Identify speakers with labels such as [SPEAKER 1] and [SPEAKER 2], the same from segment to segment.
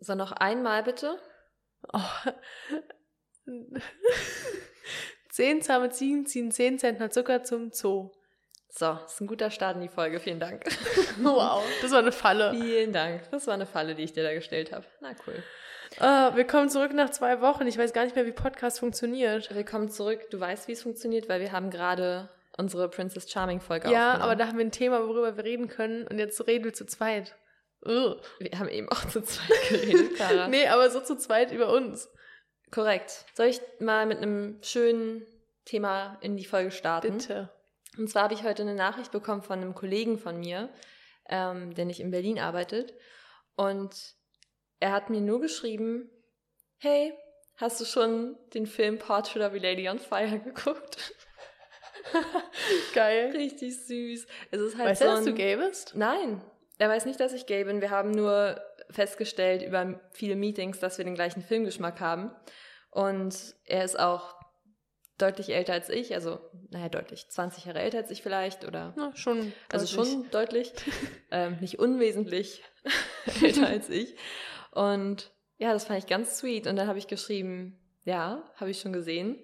[SPEAKER 1] So, noch einmal bitte.
[SPEAKER 2] Oh. Zehn zahme Ziegen ziehen 10 Zentner Zucker zum Zoo.
[SPEAKER 1] So, ist ein guter Start in die Folge. Vielen Dank.
[SPEAKER 2] Wow, das war eine Falle.
[SPEAKER 1] Vielen Dank. Das war eine Falle, die ich dir da gestellt habe. Na cool.
[SPEAKER 2] Ah, wir kommen zurück nach zwei Wochen. Ich weiß gar nicht mehr, wie Podcast funktioniert.
[SPEAKER 1] Willkommen zurück. Du weißt, wie es funktioniert, weil wir haben gerade unsere Princess Charming Folge
[SPEAKER 2] Ja,
[SPEAKER 1] aufgenommen.
[SPEAKER 2] aber da haben wir ein Thema, worüber wir reden können. Und jetzt reden wir zu zweit. Ugh.
[SPEAKER 1] wir haben eben auch zu zweit geredet, Clara.
[SPEAKER 2] Nee, aber so zu zweit über uns.
[SPEAKER 1] Korrekt. Soll ich mal mit einem schönen Thema in die Folge starten?
[SPEAKER 2] Bitte.
[SPEAKER 1] Und zwar habe ich heute eine Nachricht bekommen von einem Kollegen von mir, ähm, der nicht in Berlin arbeitet. Und er hat mir nur geschrieben, hey, hast du schon den Film Portrait of a Lady on Fire geguckt?
[SPEAKER 2] Geil.
[SPEAKER 1] Richtig süß. Es ist halt
[SPEAKER 2] Weißt
[SPEAKER 1] so
[SPEAKER 2] du, dass du gay bist?
[SPEAKER 1] Nein, er weiß nicht, dass ich gay bin. Wir haben nur festgestellt über viele Meetings, dass wir den gleichen Filmgeschmack haben. Und er ist auch deutlich älter als ich, also, naja, deutlich, 20 Jahre älter als ich vielleicht oder,
[SPEAKER 2] Na, schon.
[SPEAKER 1] also
[SPEAKER 2] deutlich.
[SPEAKER 1] schon deutlich, ähm, nicht unwesentlich älter als ich. Und ja, das fand ich ganz sweet. Und dann habe ich geschrieben, ja, habe ich schon gesehen.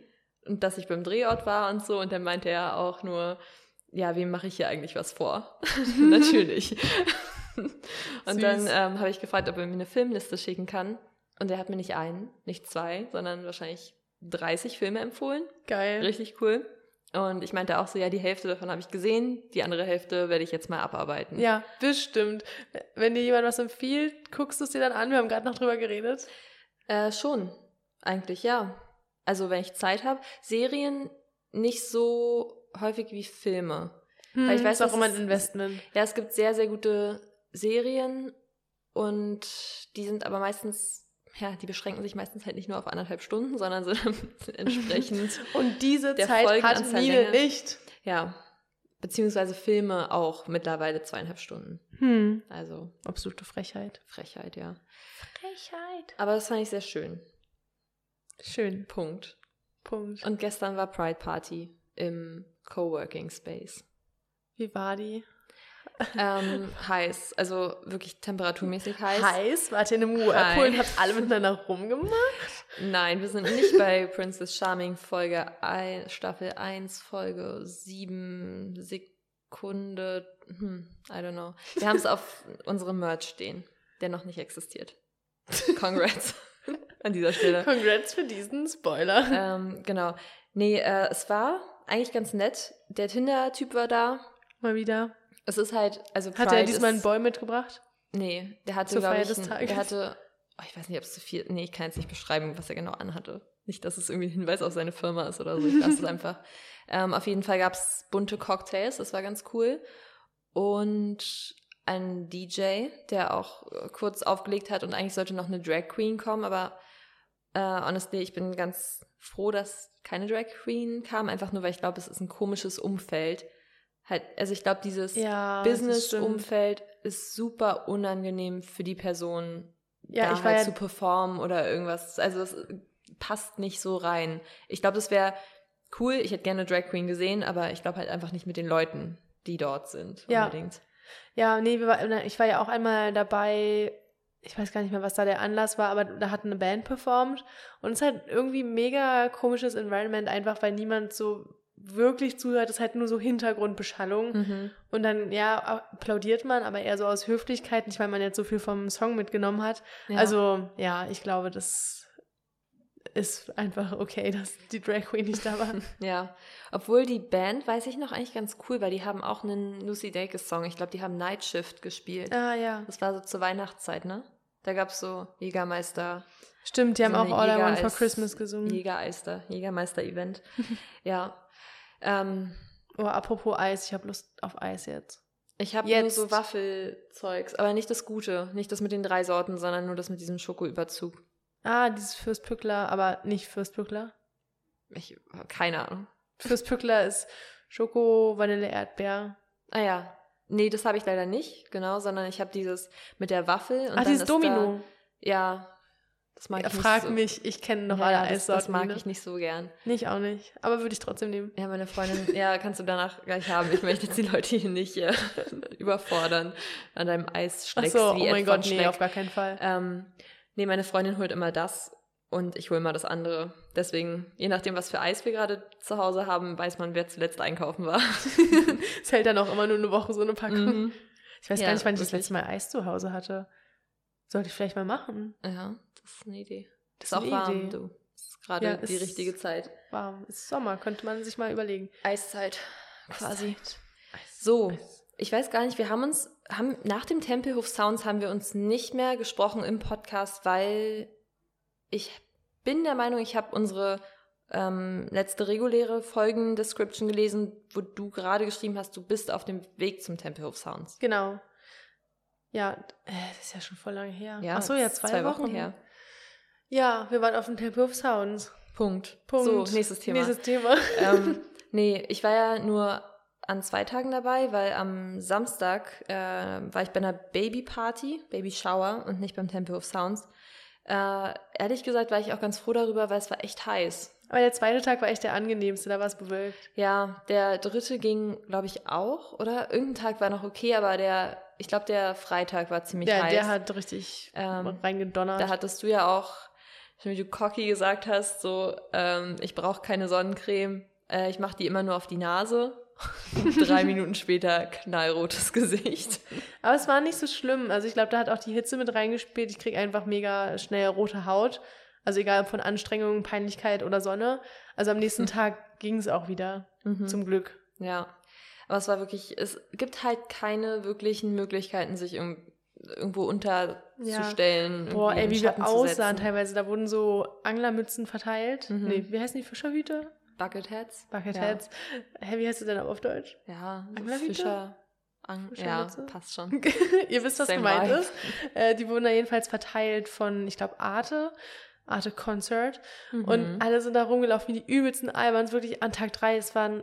[SPEAKER 1] Und dass ich beim Drehort war und so. Und dann meinte er auch nur, ja, wem mache ich hier eigentlich was vor? Natürlich. und
[SPEAKER 2] Süß.
[SPEAKER 1] dann ähm, habe ich gefragt, ob er mir eine Filmliste schicken kann. Und er hat mir nicht einen, nicht zwei, sondern wahrscheinlich 30 Filme empfohlen.
[SPEAKER 2] Geil.
[SPEAKER 1] Richtig cool. Und ich meinte auch so, ja, die Hälfte davon habe ich gesehen, die andere Hälfte werde ich jetzt mal abarbeiten.
[SPEAKER 2] Ja, bestimmt. Wenn dir jemand was empfiehlt, guckst du es dir dann an. Wir haben gerade noch drüber geredet.
[SPEAKER 1] Äh, schon, eigentlich ja. Also wenn ich Zeit habe. Serien nicht so häufig wie Filme. Weil ich weiß,
[SPEAKER 2] ist auch immer ein Investment.
[SPEAKER 1] Ja, es gibt sehr, sehr gute Serien und die sind aber meistens, ja, die beschränken sich meistens halt nicht nur auf anderthalb Stunden, sondern sind entsprechend,
[SPEAKER 2] Und diese
[SPEAKER 1] der
[SPEAKER 2] Zeit hat
[SPEAKER 1] Folgenanzahl
[SPEAKER 2] Nile nicht.
[SPEAKER 1] ja, beziehungsweise Filme auch mittlerweile zweieinhalb Stunden.
[SPEAKER 2] Hm.
[SPEAKER 1] Also
[SPEAKER 2] Absolute Frechheit.
[SPEAKER 1] Frechheit, ja.
[SPEAKER 2] Frechheit.
[SPEAKER 1] Aber das fand ich sehr schön.
[SPEAKER 2] Schön.
[SPEAKER 1] Punkt.
[SPEAKER 2] Punkt.
[SPEAKER 1] Und gestern war Pride Party im Coworking Space.
[SPEAKER 2] Wie war die?
[SPEAKER 1] ähm, heiß, also wirklich temperaturmäßig heiß.
[SPEAKER 2] Heiß? Wart ihr in einem Whirlpool
[SPEAKER 1] Hi.
[SPEAKER 2] und habt alle miteinander rumgemacht?
[SPEAKER 1] Nein, wir sind nicht bei Princess Charming Folge ein, Staffel 1, Folge 7, Sekunde, hm, I don't know. Wir haben es auf unserem Merch stehen, der noch nicht existiert. Congrats an dieser Stelle.
[SPEAKER 2] Congrats für diesen Spoiler.
[SPEAKER 1] ähm, genau. Nee, äh, es war eigentlich ganz nett. Der Tinder-Typ war da.
[SPEAKER 2] Mal wieder.
[SPEAKER 1] Es ist halt, also
[SPEAKER 2] Hat er
[SPEAKER 1] Pride
[SPEAKER 2] diesmal einen
[SPEAKER 1] ist,
[SPEAKER 2] Boy mitgebracht?
[SPEAKER 1] Nee, der hatte, glaube ich, ein- der hatte, oh, ich weiß nicht, ob es zu viel, nee, ich kann jetzt nicht beschreiben, was er genau anhatte. Nicht, dass es irgendwie ein Hinweis auf seine Firma ist oder so, ich lasse es einfach. Ähm, auf jeden Fall gab es bunte Cocktails, das war ganz cool. Und ein DJ, der auch äh, kurz aufgelegt hat und eigentlich sollte noch eine Drag Queen kommen, aber äh, honestly, ich bin ganz froh, dass keine Drag Queen kam, einfach nur, weil ich glaube, es ist ein komisches Umfeld. Halt, also ich glaube, dieses
[SPEAKER 2] Ja.
[SPEAKER 1] Business-Umfeld ist super unangenehm für die Person,
[SPEAKER 2] Ja,
[SPEAKER 1] da halt
[SPEAKER 2] ja-
[SPEAKER 1] zu performen oder irgendwas. Also es passt nicht so rein. Ich glaube, das wäre cool. Ich hätte gerne Drag Queen gesehen, aber ich glaube halt einfach nicht mit den Leuten, die dort sind.
[SPEAKER 2] Ja.
[SPEAKER 1] Unbedingt.
[SPEAKER 2] Ja, nee, ich war ja auch einmal dabei, ich weiß gar nicht mehr, was da der Anlass war, aber da hat eine Band performt und es ist halt irgendwie mega komisches Environment, einfach weil niemand so wirklich zuhört, es ist halt nur so Hintergrundbeschallung
[SPEAKER 1] Mhm.
[SPEAKER 2] und dann, ja, applaudiert man, aber eher so aus Höflichkeit, nicht weil man jetzt so viel vom Song mitgenommen hat.
[SPEAKER 1] Ja.
[SPEAKER 2] Also, ja, ich glaube, das ist einfach okay, dass die Drag Queen nicht da war.
[SPEAKER 1] Ja, obwohl die Band, weiß ich noch, eigentlich ganz cool, weil die haben auch einen Lucy Dacus Song. Ich glaube, die haben Night Shift gespielt.
[SPEAKER 2] ah, ja.
[SPEAKER 1] Das war so zur Weihnachtszeit, ne? Da gab es so Jägermeister,
[SPEAKER 2] Stimmt, die haben
[SPEAKER 1] So
[SPEAKER 2] auch
[SPEAKER 1] eine
[SPEAKER 2] All I Want for Christmas gesungen.
[SPEAKER 1] Jägereister, Jägermeister-Event. ja. Ähm,
[SPEAKER 2] Oh, apropos Eis, ich habe Lust auf Eis jetzt.
[SPEAKER 1] ich habe nur
[SPEAKER 2] Jetzt.
[SPEAKER 1] so Waffelzeugs, aber nicht das Gute. Nicht das mit den drei Sorten, sondern nur das mit diesem Schokoüberzug.
[SPEAKER 2] Ah, dieses Fürstpückler, aber nicht Fürstpückler.
[SPEAKER 1] Ich, keine Ahnung.
[SPEAKER 2] Fürstpückler ist Schoko, Vanille, Erdbeer.
[SPEAKER 1] Ah ja. Nee, das habe ich leider nicht, genau, sondern ich habe dieses mit der Waffel. Und
[SPEAKER 2] ah,
[SPEAKER 1] dann
[SPEAKER 2] dieses
[SPEAKER 1] ist
[SPEAKER 2] Domino.
[SPEAKER 1] Da, ja, das mag
[SPEAKER 2] Ja,
[SPEAKER 1] ich nicht
[SPEAKER 2] frag
[SPEAKER 1] so.
[SPEAKER 2] mich, ich kenne noch
[SPEAKER 1] ja,
[SPEAKER 2] alle
[SPEAKER 1] ja, das, das mag
[SPEAKER 2] ne?
[SPEAKER 1] ich nicht so gern.
[SPEAKER 2] Nicht, auch nicht. Aber würde ich trotzdem nehmen.
[SPEAKER 1] Ja, meine Freundin, ja, kannst du danach gleich haben. Ich möchte jetzt die Leute hier nicht äh, überfordern an deinem
[SPEAKER 2] Ach
[SPEAKER 1] Eisschlecks
[SPEAKER 2] so,
[SPEAKER 1] wie
[SPEAKER 2] oh mein Gott, nee, auf gar keinen Fall.
[SPEAKER 1] Ähm, nee, meine Freundin holt immer das und ich hole mal das andere. Deswegen, je nachdem, was für Eis wir gerade zu Hause haben, weiß man, wer zuletzt einkaufen war.
[SPEAKER 2] Es hält dann auch immer nur eine Woche so eine Packung.
[SPEAKER 1] Mhm.
[SPEAKER 2] Ich weiß
[SPEAKER 1] Ja,
[SPEAKER 2] gar nicht, wann ich das
[SPEAKER 1] wirklich.
[SPEAKER 2] letzte Mal Eis zu Hause hatte. Sollte ich vielleicht mal machen.
[SPEAKER 1] Ja, das ist eine Idee.
[SPEAKER 2] Das
[SPEAKER 1] ist auch warm,
[SPEAKER 2] Idee.
[SPEAKER 1] du. Das ist gerade
[SPEAKER 2] Ja,
[SPEAKER 1] die richtige Zeit.
[SPEAKER 2] Warm. Ist Sommer, könnte man sich mal überlegen.
[SPEAKER 1] Eiszeit, quasi.
[SPEAKER 2] Eiszeit. Eis.
[SPEAKER 1] So,
[SPEAKER 2] Eis.
[SPEAKER 1] ich weiß gar nicht, wir haben uns, haben, nach dem Tempelhof Sounds haben wir uns nicht mehr gesprochen im Podcast, weil ich bin der Meinung, ich habe unsere ähm, letzte reguläre Folgen-Description gelesen, wo du gerade geschrieben hast, du bist auf dem Weg zum Tempelhof Sounds.
[SPEAKER 2] Genau. Ja, äh, das ist ja schon voll lange her.
[SPEAKER 1] Ja,
[SPEAKER 2] Ach so, ja, zwei,
[SPEAKER 1] Wochen her.
[SPEAKER 2] Ja, wir waren auf dem Temple of Sounds.
[SPEAKER 1] Punkt.
[SPEAKER 2] Punkt.
[SPEAKER 1] So, nächstes Thema.
[SPEAKER 2] Nächstes Thema.
[SPEAKER 1] ähm, nee, ich war ja nur an zwei Tagen dabei, weil am Samstag äh, war ich bei einer Babyparty, Baby Shower und nicht beim Temple of Sounds. Äh, ehrlich gesagt war ich auch ganz froh darüber, weil es war echt heiß.
[SPEAKER 2] Aber der zweite Tag war echt der angenehmste, da war es bewölkt.
[SPEAKER 1] Ja, der dritte ging, glaube ich, auch, oder? Irgendein Tag war noch okay, aber der, ich glaube, der Freitag war ziemlich
[SPEAKER 2] Der,
[SPEAKER 1] heiß.
[SPEAKER 2] der hat richtig
[SPEAKER 1] Ähm,
[SPEAKER 2] reingedonnert.
[SPEAKER 1] Da hattest du ja auch, wie du cocky gesagt hast, so, ähm, ich brauche keine Sonnencreme, äh, ich mache die immer nur auf die Nase. Drei Minuten später knallrotes Gesicht.
[SPEAKER 2] Aber es war nicht so schlimm. Also ich glaube, da hat auch die Hitze mit reingespielt. Ich kriege einfach mega schnell rote Haut. Also egal ob von Anstrengung, Peinlichkeit oder Sonne. Also am nächsten Tag ging es auch wieder.
[SPEAKER 1] Mhm.
[SPEAKER 2] Zum Glück.
[SPEAKER 1] Ja. Aber es war wirklich, es gibt halt keine wirklichen Möglichkeiten, sich irg irgendwo unterzustellen.
[SPEAKER 2] Boah,
[SPEAKER 1] irgendwie
[SPEAKER 2] ey, wie wir aussahen teilweise. Da wurden so Anglermützen verteilt.
[SPEAKER 1] Mhm.
[SPEAKER 2] Nee, wie heißen die Fischerhüte?
[SPEAKER 1] Bucketheads.
[SPEAKER 2] Bucketheads. Hä, wie heißt du denn auf Deutsch?
[SPEAKER 1] Ja, ja so? Fischer. An ja, passt schon.
[SPEAKER 2] Ihr wisst, was
[SPEAKER 1] Same
[SPEAKER 2] gemeint
[SPEAKER 1] vibe.
[SPEAKER 2] ist. Äh, die wurden da jedenfalls verteilt von, ich glaube, Arte. Arte Concert.
[SPEAKER 1] Mhm.
[SPEAKER 2] Und alle sind da rumgelaufen wie die übelsten Alberns. Wirklich an Tag drei, es waren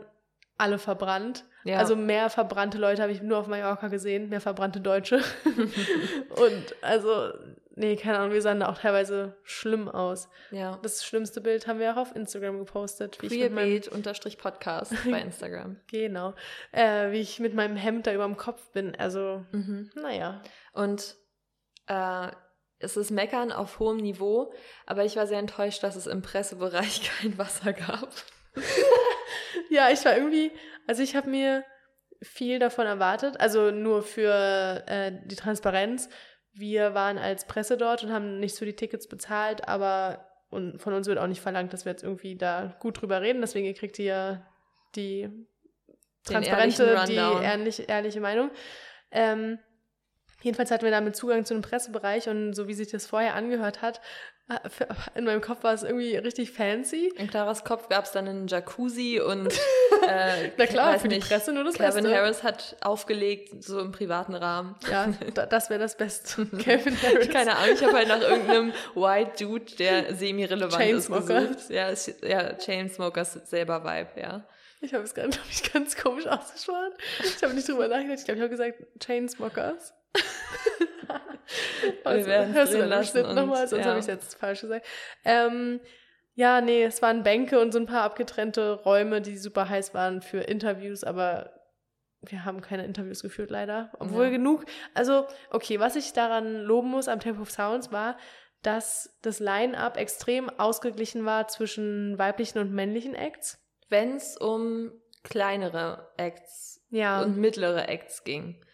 [SPEAKER 2] alle verbrannt.
[SPEAKER 1] ja.
[SPEAKER 2] Also mehr verbrannte Leute habe ich nur auf Mallorca gesehen, mehr verbrannte Deutsche. und also, nee, keine Ahnung, wir sahen da auch teilweise schlimm aus.
[SPEAKER 1] ja.
[SPEAKER 2] Das schlimmste Bild haben wir auch auf Instagram gepostet. Wie ich mit meinem,
[SPEAKER 1] Queerbeat-Podcast bei Instagram.
[SPEAKER 2] genau, äh, wie ich mit meinem Hemd da über dem Kopf bin. Also,
[SPEAKER 1] Mhm.
[SPEAKER 2] naja.
[SPEAKER 1] Und äh, es ist Meckern auf hohem Niveau, aber ich war sehr enttäuscht, dass es im Pressebereich kein Wasser gab.
[SPEAKER 2] Ja, ich war irgendwie, also ich habe mir viel davon erwartet, also nur für äh, die Transparenz. Wir waren als Presse dort und haben nicht so die Tickets bezahlt, aber und von uns wird auch nicht verlangt, dass wir jetzt irgendwie da gut drüber reden. Deswegen ihr kriegt ihr die transparente, die ehrlich, ehrliche Meinung. Ähm, jedenfalls hatten wir damit Zugang zu einem Pressebereich und so wie sich das vorher angehört hat, für- in meinem Kopf war es irgendwie richtig fancy.
[SPEAKER 1] In Claras Kopf gab es dann einen Jacuzzi und äh,
[SPEAKER 2] Na klar, für die
[SPEAKER 1] nicht,
[SPEAKER 2] Presse nur das
[SPEAKER 1] Kevin
[SPEAKER 2] Beste.
[SPEAKER 1] Harris hat aufgelegt, so im privaten Rahmen.
[SPEAKER 2] Ja, da, das wäre das Beste. Kevin Harris.
[SPEAKER 1] Keine Ahnung, ich habe halt nach irgendeinem White Dude, der semi-relevant ist, gesucht. Ja, ist, ja, Chainsmokers selber Vibe, ja.
[SPEAKER 2] Ich habe es gerade, glaube ich, ganz komisch ausgesprochen. Ich habe nicht drüber nachgedacht. Ich glaube, ich habe gesagt Chainsmokers.
[SPEAKER 1] Wir werden's
[SPEAKER 2] hörst du dann Schnitt nochmal, sonst
[SPEAKER 1] ja.
[SPEAKER 2] habe ich es jetzt falsch gesagt. Ähm, ja, nee, es waren Bänke und so ein paar abgetrennte Räume, die super heiß waren für Interviews, aber wir haben keine Interviews geführt, leider. Obwohl
[SPEAKER 1] Ja.
[SPEAKER 2] genug. Also, okay, was ich daran loben muss am Temple of Sounds war, dass das Line-Up extrem ausgeglichen war zwischen weiblichen und männlichen Acts.
[SPEAKER 1] Wenn es um kleinere Acts
[SPEAKER 2] Ja.
[SPEAKER 1] und mittlere Acts ging.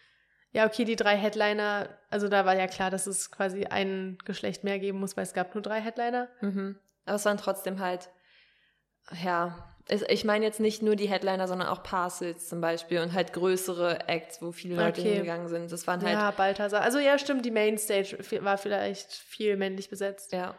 [SPEAKER 2] Ja, okay, die drei Headliner, also da war ja klar, dass es quasi ein Geschlecht mehr geben muss, weil es gab nur drei Headliner.
[SPEAKER 1] Mhm. Aber es waren trotzdem halt, ja, ich meine jetzt nicht nur die Headliner, sondern auch Parcels zum Beispiel und halt größere Acts, wo viele Leute
[SPEAKER 2] Okay.
[SPEAKER 1] hingegangen sind. Das waren halt,
[SPEAKER 2] ja, Balthasar. Also ja, stimmt, die Mainstage war vielleicht viel männlich besetzt.
[SPEAKER 1] ja,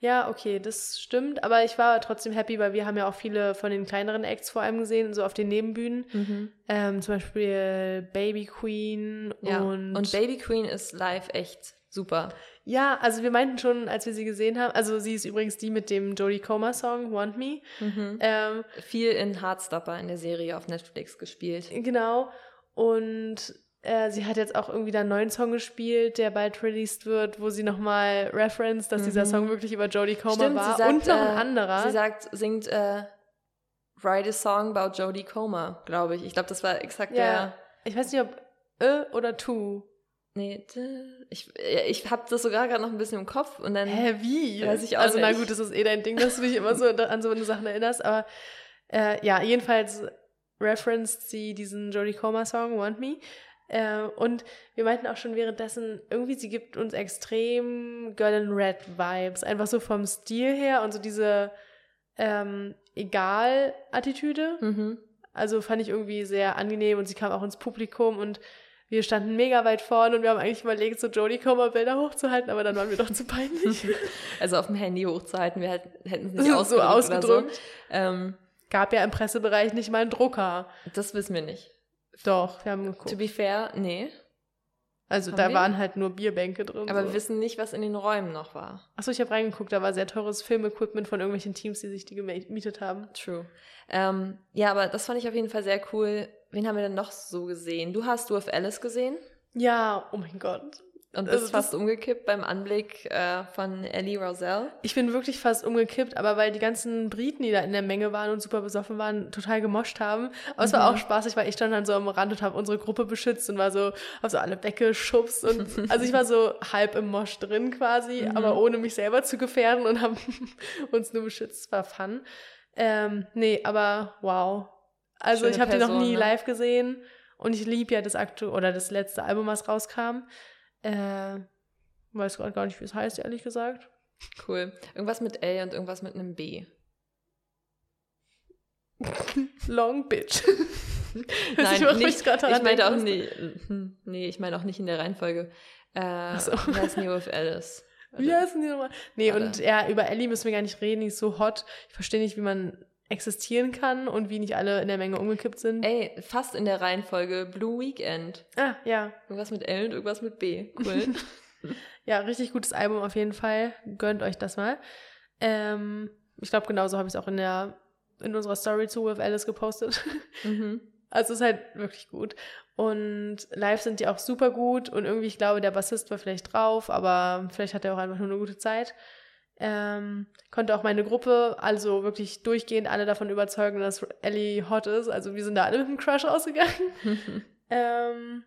[SPEAKER 2] Ja, okay, das stimmt. Aber ich war trotzdem happy, weil wir haben ja auch viele von den kleineren Acts vor allem gesehen, so auf den Nebenbühnen.
[SPEAKER 1] Mhm.
[SPEAKER 2] Ähm, zum Beispiel Baby Queen
[SPEAKER 1] ja.
[SPEAKER 2] und...
[SPEAKER 1] Und, Baby Queen ist live echt super.
[SPEAKER 2] ja, also wir meinten schon, als wir sie gesehen haben, also sie ist übrigens die mit dem Jodie Comer-Song, Want Me.
[SPEAKER 1] Mhm.
[SPEAKER 2] Ähm,
[SPEAKER 1] Viel in Heartstopper in der Serie auf Netflix gespielt.
[SPEAKER 2] Genau. Und äh, sie hat jetzt auch irgendwie da einen neuen Song gespielt, der bald released wird, wo sie nochmal reference, dass dieser
[SPEAKER 1] Mhm.
[SPEAKER 2] Song wirklich über Jodie Comer
[SPEAKER 1] Stimmt,
[SPEAKER 2] war.
[SPEAKER 1] sie sagt,
[SPEAKER 2] und noch ein
[SPEAKER 1] äh,
[SPEAKER 2] anderer.
[SPEAKER 1] Sie sagt, singt äh, Write a Song about Jodie Comer, glaube ich. Ich glaube, das war exakt
[SPEAKER 2] ja, ich weiß nicht, ob äh oder tu.
[SPEAKER 1] der. Nee, ich, ich habe das sogar gerade noch ein bisschen im Kopf und dann.
[SPEAKER 2] Hä, wie?
[SPEAKER 1] Weiß ich auch
[SPEAKER 2] also,
[SPEAKER 1] nicht.
[SPEAKER 2] na gut, das ist eh dein Ding, dass du dich immer so an so eine Sachen erinnerst, aber äh, ja, jedenfalls referenced sie diesen Jodie Comer-Song, Want Me. Äh, und wir meinten auch schon währenddessen, irgendwie, sie gibt uns extrem Girl in Red Vibes. Einfach so vom Stil her und so diese ähm, Egal-Attitüde.
[SPEAKER 1] Mhm.
[SPEAKER 2] Also fand ich irgendwie sehr angenehm und sie kam auch ins Publikum und wir standen mega weit vorne und wir haben eigentlich überlegt, so Jodie Comer Bilder hochzuhalten, aber dann waren wir doch zu peinlich.
[SPEAKER 1] Also auf dem Handy hochzuhalten, wir hätten es nicht
[SPEAKER 2] so
[SPEAKER 1] ausgedruckt. Oder so. ähm,
[SPEAKER 2] Gab ja im Pressebereich nicht mal einen Drucker.
[SPEAKER 1] das wissen wir nicht.
[SPEAKER 2] Doch, wir haben
[SPEAKER 1] To
[SPEAKER 2] geguckt.
[SPEAKER 1] be fair, nee.
[SPEAKER 2] Also
[SPEAKER 1] haben
[SPEAKER 2] da
[SPEAKER 1] wir?
[SPEAKER 2] waren halt nur Bierbänke drin.
[SPEAKER 1] Aber
[SPEAKER 2] so.
[SPEAKER 1] wir wissen nicht, was in den Räumen noch war.
[SPEAKER 2] Achso, ich habe reingeguckt, da war sehr teures Filmequipment von irgendwelchen Teams, die sich die gemietet haben.
[SPEAKER 1] True. Ähm, ja, aber das fand ich auf jeden Fall sehr cool. Wen haben wir denn noch so gesehen? Du hast Du of Alice gesehen
[SPEAKER 2] Ja, oh mein Gott.
[SPEAKER 1] Und bist
[SPEAKER 2] Also
[SPEAKER 1] fast umgekippt beim Anblick äh, von Ellie Roselle.
[SPEAKER 2] Ich bin wirklich fast umgekippt, aber weil die ganzen Briten, die da in der Menge waren und super besoffen waren, total gemoscht haben. Aber es war
[SPEAKER 1] Mhm.
[SPEAKER 2] auch spaßig, weil ich stand dann so am Rand und habe unsere Gruppe beschützt und war so, hab so alle weggeschubst und also ich war so halb im Mosch drin quasi,
[SPEAKER 1] Mhm.
[SPEAKER 2] aber ohne mich selber zu gefährden und haben uns nur beschützt. Es war fun. Ähm, nee, aber wow. Also
[SPEAKER 1] Schöne
[SPEAKER 2] ich habe die noch nie
[SPEAKER 1] ne?
[SPEAKER 2] live gesehen und ich lieb ja das aktu oder das letzte Album, was rauskam. Äh, weiß gerade gar nicht, wie es heißt, ehrlich gesagt.
[SPEAKER 1] Cool. Irgendwas mit L und irgendwas mit einem B.
[SPEAKER 2] Long Bitch.
[SPEAKER 1] Nein,
[SPEAKER 2] ich
[SPEAKER 1] nicht, ich meinte auch
[SPEAKER 2] denken
[SPEAKER 1] nie, hm, nee, ich meine auch nicht in der Reihenfolge. Äh,
[SPEAKER 2] so.
[SPEAKER 1] Wie heißt New of Alice?
[SPEAKER 2] Wie heißen die nochmal? Nee,
[SPEAKER 1] Warte.
[SPEAKER 2] und ja, über Ellie müssen wir gar nicht reden, die ist so hot. Ich verstehe nicht, wie man existieren kann und wie nicht alle in der Menge umgekippt sind.
[SPEAKER 1] Ey, fast in der Reihenfolge Blue Weekend.
[SPEAKER 2] Ah, ja.
[SPEAKER 1] Irgendwas mit L und irgendwas mit B. Cool.
[SPEAKER 2] Ja, richtig gutes Album auf jeden Fall. Gönnt euch das mal. Ähm, ich glaube, genauso habe ich es auch in der in unserer Story zu With Alice gepostet.
[SPEAKER 1] mhm.
[SPEAKER 2] Also ist halt wirklich gut. Und live sind die auch super gut und irgendwie, ich glaube, der Bassist war vielleicht drauf, aber vielleicht hat er auch einfach nur eine gute Zeit. Ähm, konnte auch meine Gruppe also wirklich durchgehend alle davon überzeugen, dass Ellie hot ist. Also wir sind da alle mit dem Crush ausgegangen. ähm,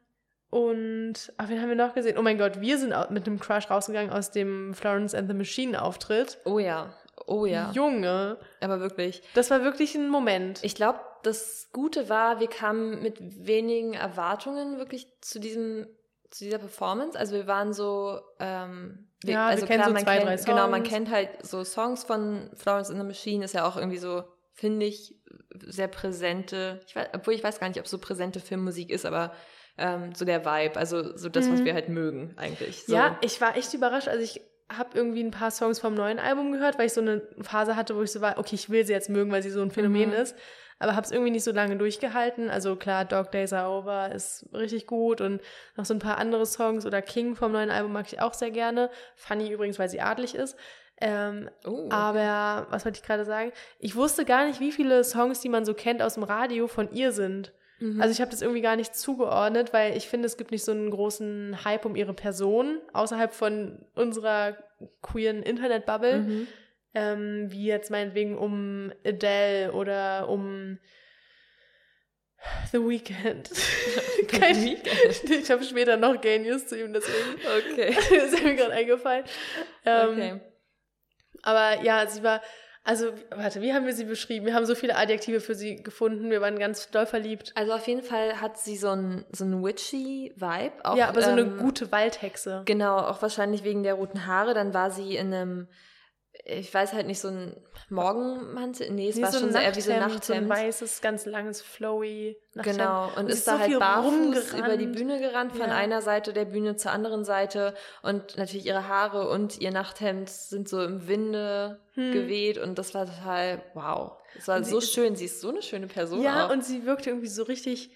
[SPEAKER 2] und, ach, wen haben wir noch gesehen? Oh mein Gott, wir sind mit einem Crush rausgegangen aus dem Florence and the Machine Auftritt.
[SPEAKER 1] oh ja. Oh ja.
[SPEAKER 2] Junge,
[SPEAKER 1] Aber wirklich.
[SPEAKER 2] das war wirklich ein Moment.
[SPEAKER 1] Ich glaube, das Gute war, wir kamen mit wenigen Erwartungen wirklich zu diesem zu dieser Performance. Also wir waren so, ähm, wir,
[SPEAKER 2] Ja, wir
[SPEAKER 1] also
[SPEAKER 2] kennen so
[SPEAKER 1] man
[SPEAKER 2] zwei,
[SPEAKER 1] kennt,
[SPEAKER 2] drei
[SPEAKER 1] genau, man
[SPEAKER 2] Songs.
[SPEAKER 1] kennt halt so Songs von Florence in the Machine, ist ja auch irgendwie so, finde ich, sehr präsente, ich weiß, obwohl ich weiß gar nicht, ob so präsente Filmmusik ist, aber ähm, so der Vibe, also so das, was
[SPEAKER 2] Mhm.
[SPEAKER 1] wir halt mögen eigentlich. So.
[SPEAKER 2] Ja, ich war echt überrascht. Also ich habe irgendwie ein paar Songs vom neuen Album gehört, weil ich so eine Phase hatte, wo ich so war, okay, ich will sie jetzt mögen, weil sie so ein Phänomen
[SPEAKER 1] Mhm.
[SPEAKER 2] ist. Aber habe es irgendwie nicht so lange durchgehalten. Also klar, Dog Days Are Over ist richtig gut und noch so ein paar andere Songs oder King vom neuen Album mag ich auch sehr gerne. Funny übrigens, weil sie adlig ist. Ähm,
[SPEAKER 1] Oh,
[SPEAKER 2] aber was wollte ich gerade sagen? Ich wusste gar nicht, wie viele Songs, die man so kennt aus dem Radio, von ihr sind.
[SPEAKER 1] mhm.
[SPEAKER 2] Also ich habe das irgendwie gar nicht zugeordnet, weil ich finde, es gibt nicht so einen großen Hype um ihre Person außerhalb von unserer queeren Internet-Bubble,
[SPEAKER 1] mhm.
[SPEAKER 2] Ähm, wie jetzt meinetwegen um Adele oder um The Weeknd. Kein,
[SPEAKER 1] Weeknd.
[SPEAKER 2] ich habe später noch Gay News zu ihm, deswegen
[SPEAKER 1] Okay.
[SPEAKER 2] das ist mir gerade eingefallen. Ähm,
[SPEAKER 1] okay.
[SPEAKER 2] aber ja, sie war, also, warte, wie haben wir sie beschrieben? Wir haben so viele Adjektive für sie gefunden. Wir waren ganz doll verliebt.
[SPEAKER 1] Also auf jeden Fall hat sie so einen so einen witchy Vibe. Auch,
[SPEAKER 2] ja, aber so eine
[SPEAKER 1] ähm,
[SPEAKER 2] gute Waldhexe.
[SPEAKER 1] Genau, auch wahrscheinlich wegen der roten Haare. Dann war sie in einem, ich weiß halt nicht, so ein Morgenmantel. Nee, es
[SPEAKER 2] Nee,
[SPEAKER 1] war
[SPEAKER 2] so
[SPEAKER 1] schon so eher wie so ein
[SPEAKER 2] Nachthemd, so ein weißes, ganz langes, flowy Nachthemd.
[SPEAKER 1] Genau, und,
[SPEAKER 2] sie
[SPEAKER 1] ist da
[SPEAKER 2] so
[SPEAKER 1] halt barfuß
[SPEAKER 2] rumgerannt.
[SPEAKER 1] über die Bühne gerannt, von
[SPEAKER 2] Ja.
[SPEAKER 1] einer Seite der Bühne zur anderen Seite. Und natürlich ihre Haare und ihr Nachthemd sind so im Winde
[SPEAKER 2] Hm.
[SPEAKER 1] geweht. Und das war total, wow. Es war
[SPEAKER 2] Und
[SPEAKER 1] so schön. Sie ist so eine schöne Person
[SPEAKER 2] Ja,
[SPEAKER 1] auch.
[SPEAKER 2] und sie wirkte irgendwie so richtig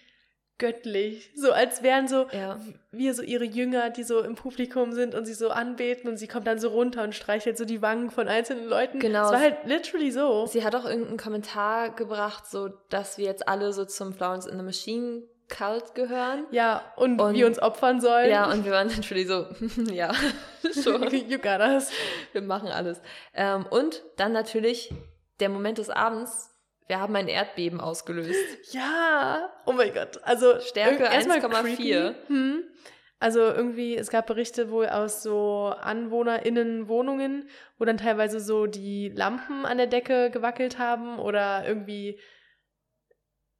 [SPEAKER 2] göttlich. So als wären so
[SPEAKER 1] Ja.
[SPEAKER 2] wir so ihre Jünger, die so im Publikum sind und sie so anbeten und sie kommt dann so runter und streichelt so die Wangen von einzelnen Leuten.
[SPEAKER 1] Genau.
[SPEAKER 2] Es war halt literally so.
[SPEAKER 1] Sie hat auch irgendeinen Kommentar gebracht, so dass wir jetzt alle so zum Florence in the Machine Cult gehören.
[SPEAKER 2] Ja, und,
[SPEAKER 1] Und-
[SPEAKER 2] wir uns opfern sollen.
[SPEAKER 1] Ja, und wir waren natürlich so, ja, schon,
[SPEAKER 2] you got us.
[SPEAKER 1] wir machen alles. Ähm, und dann natürlich der Moment des Abends, wir haben ein Erdbeben ausgelöst.
[SPEAKER 2] Ja, oh mein Gott. Also
[SPEAKER 1] Stärke
[SPEAKER 2] erstmal
[SPEAKER 1] 1,4.
[SPEAKER 2] creepy. Hm. Also irgendwie, es gab Berichte wohl aus so AnwohnerInnen-Wohnungen, wo dann teilweise so die Lampen an der Decke gewackelt haben oder irgendwie